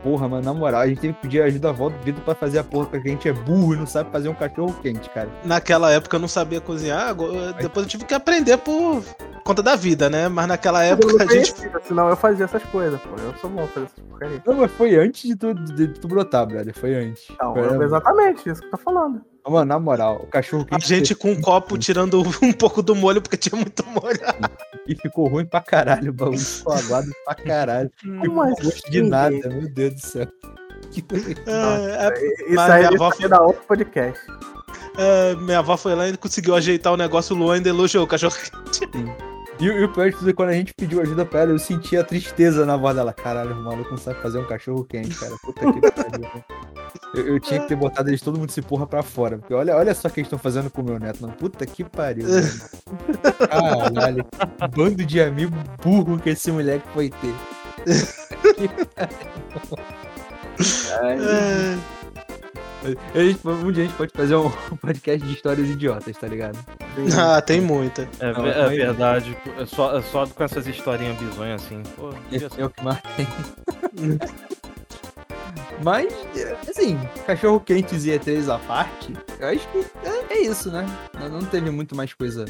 Porra, mano, na moral, a gente teve que pedir ajuda à volta do Vitor pra fazer a porra, porque a gente é burro e não sabe fazer um cachorro quente, cara. Naquela época eu não sabia cozinhar, depois eu tive que aprender por conta da vida, né? Mas naquela Eu época não a gente. senão eu fazia essas coisas, pô. Eu sou bom fazer essas porcarias. Não, mas foi antes de tu, de tu brotar, brother. Foi antes. Não, Foi- eu- exatamente isso que eu tô falando. Mano, na moral, o cachorro A quente gente com um copo tirando um pouco do molho, porque tinha muito molho. e ficou ruim pra caralho, o bagulho ficou aguado pra caralho. Como Ficou com gosto de assim, nada, meu Deus do céu. Que É, Isso Mas aí minha a avó gente vai dar outro podcast. é, minha avó foi lá e conseguiu ajeitar o negócio, o Luan ainda elogiou o cachorro quente. E, e o pior de tudo é que quando a gente pediu ajuda pra ela, eu sentia a tristeza na voz dela. Caralho, o maluco não sabe fazer um cachorro quente, cara. Puta que pariu. Eu, eu tinha que ter botado eles todo mundo se porra pra fora. Porque olha, olha só o que eles estão fazendo com o meu neto, mano. Puta que pariu. mano. Caralho. que Bando de amigo burro que esse moleque foi ter. Ai, É, a gente- um dia a gente pode fazer um podcast de histórias idiotas, tá ligado? Ah, tem muita. É, Não, é verdade. É só, é só com essas historinhas bizonhas assim. Pô, Esse é o que mais tem. Mas, assim, cachorro quentes e E3 à parte, eu acho que é, é isso, né? Não, não teve muito mais coisa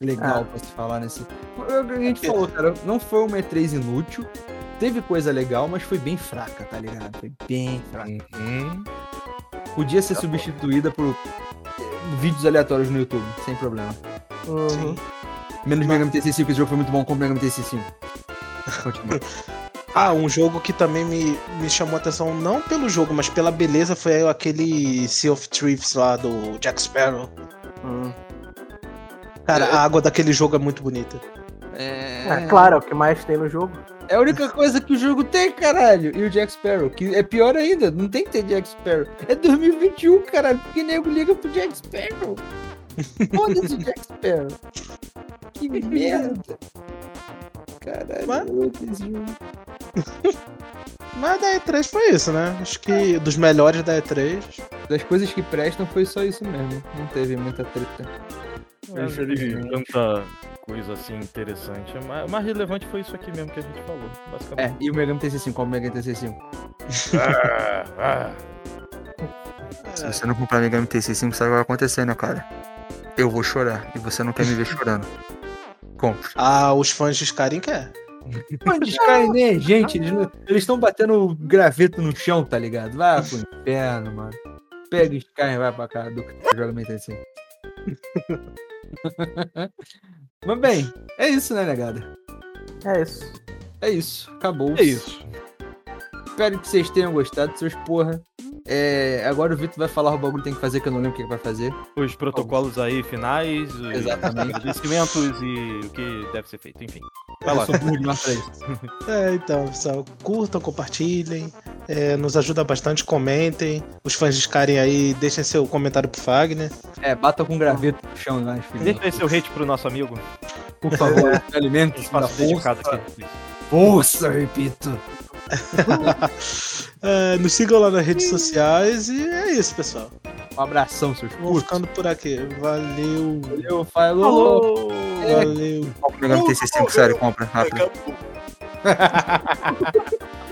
legal Ah. pra se falar nesse. A gente falou, cara, não foi uma E3 inútil. Teve coisa legal, mas foi bem fraca, tá ligado? Foi bem fraca. Uhum. Podia ser substituída por vídeos aleatórios no YouTube, sem problema. Uhum. Sim. Menos Mega Man TC5, esse jogo foi muito bom, como Mega Man TC5. Continua. Ah, um jogo que também me, me chamou a atenção, não pelo jogo, mas pela beleza, foi aquele Sea of Thieves lá do Jack Sparrow. Uhum. Cara, a água daquele jogo é muito bonita. É, claro, é o que mais tem no jogo. É a única coisa que o jogo tem, caralho. E o Jack Sparrow, que é pior ainda, não tem que ter Jack Sparrow. É 2021, caralho, porque nego liga pro Jack Sparrow. Foda-se o Jack Sparrow. Que merda. Caralho, Mas- eu esse jogo. Mas da E3 foi isso, né? Acho que dos melhores da E3. Das coisas que prestam foi só isso mesmo. Não teve muita treta. Não teve tanta coisa assim interessante. O mais relevante foi isso aqui mesmo que a gente falou, É, basicamente. e o Mega Man TC5, qual o Mega Man TC5? Ah, ah. Se você não comprar Mega Man TC5, sabe o que vai acontecer, né, cara? Eu vou chorar. E você não quer me ver chorando. Compre. Ah, os fãs de Skyrim quer. Mano, os caras nem é gente, eles estão batendo graveto no chão, tá ligado? Vai pro inferno, mano. Pega e vai pra casa do joga mente assim. Mas bem, é isso, né, negada? É isso. É isso, acabou. É isso. Espero que vocês tenham gostado, seus porra. É, agora o Vitor vai falar o bagulho que tem que fazer, que eu não lembro o que que vai fazer. Os protocolos aí finais, os Exatamente. agradecimentos e o que deve ser feito, enfim. Vai eu lá. É, então, pessoal, curtam, compartilhem, É, nos ajuda bastante, comentem. Os fãs de Skyrim aí, deixem seu comentário pro Fagner. É, bata com graveto no chão, né, filho? Deixa aí seu hate pro nosso amigo. Por favor, alimentos da Espaço dedicado força. aqui. Força, repito. é, nos sigam lá nas redes sociais e é isso, pessoal. Um abração, seus. Vou ficando por aqui. Valeu. Valeu, falou. falou. Valeu. Compra o programa T65, sério, compra rápido.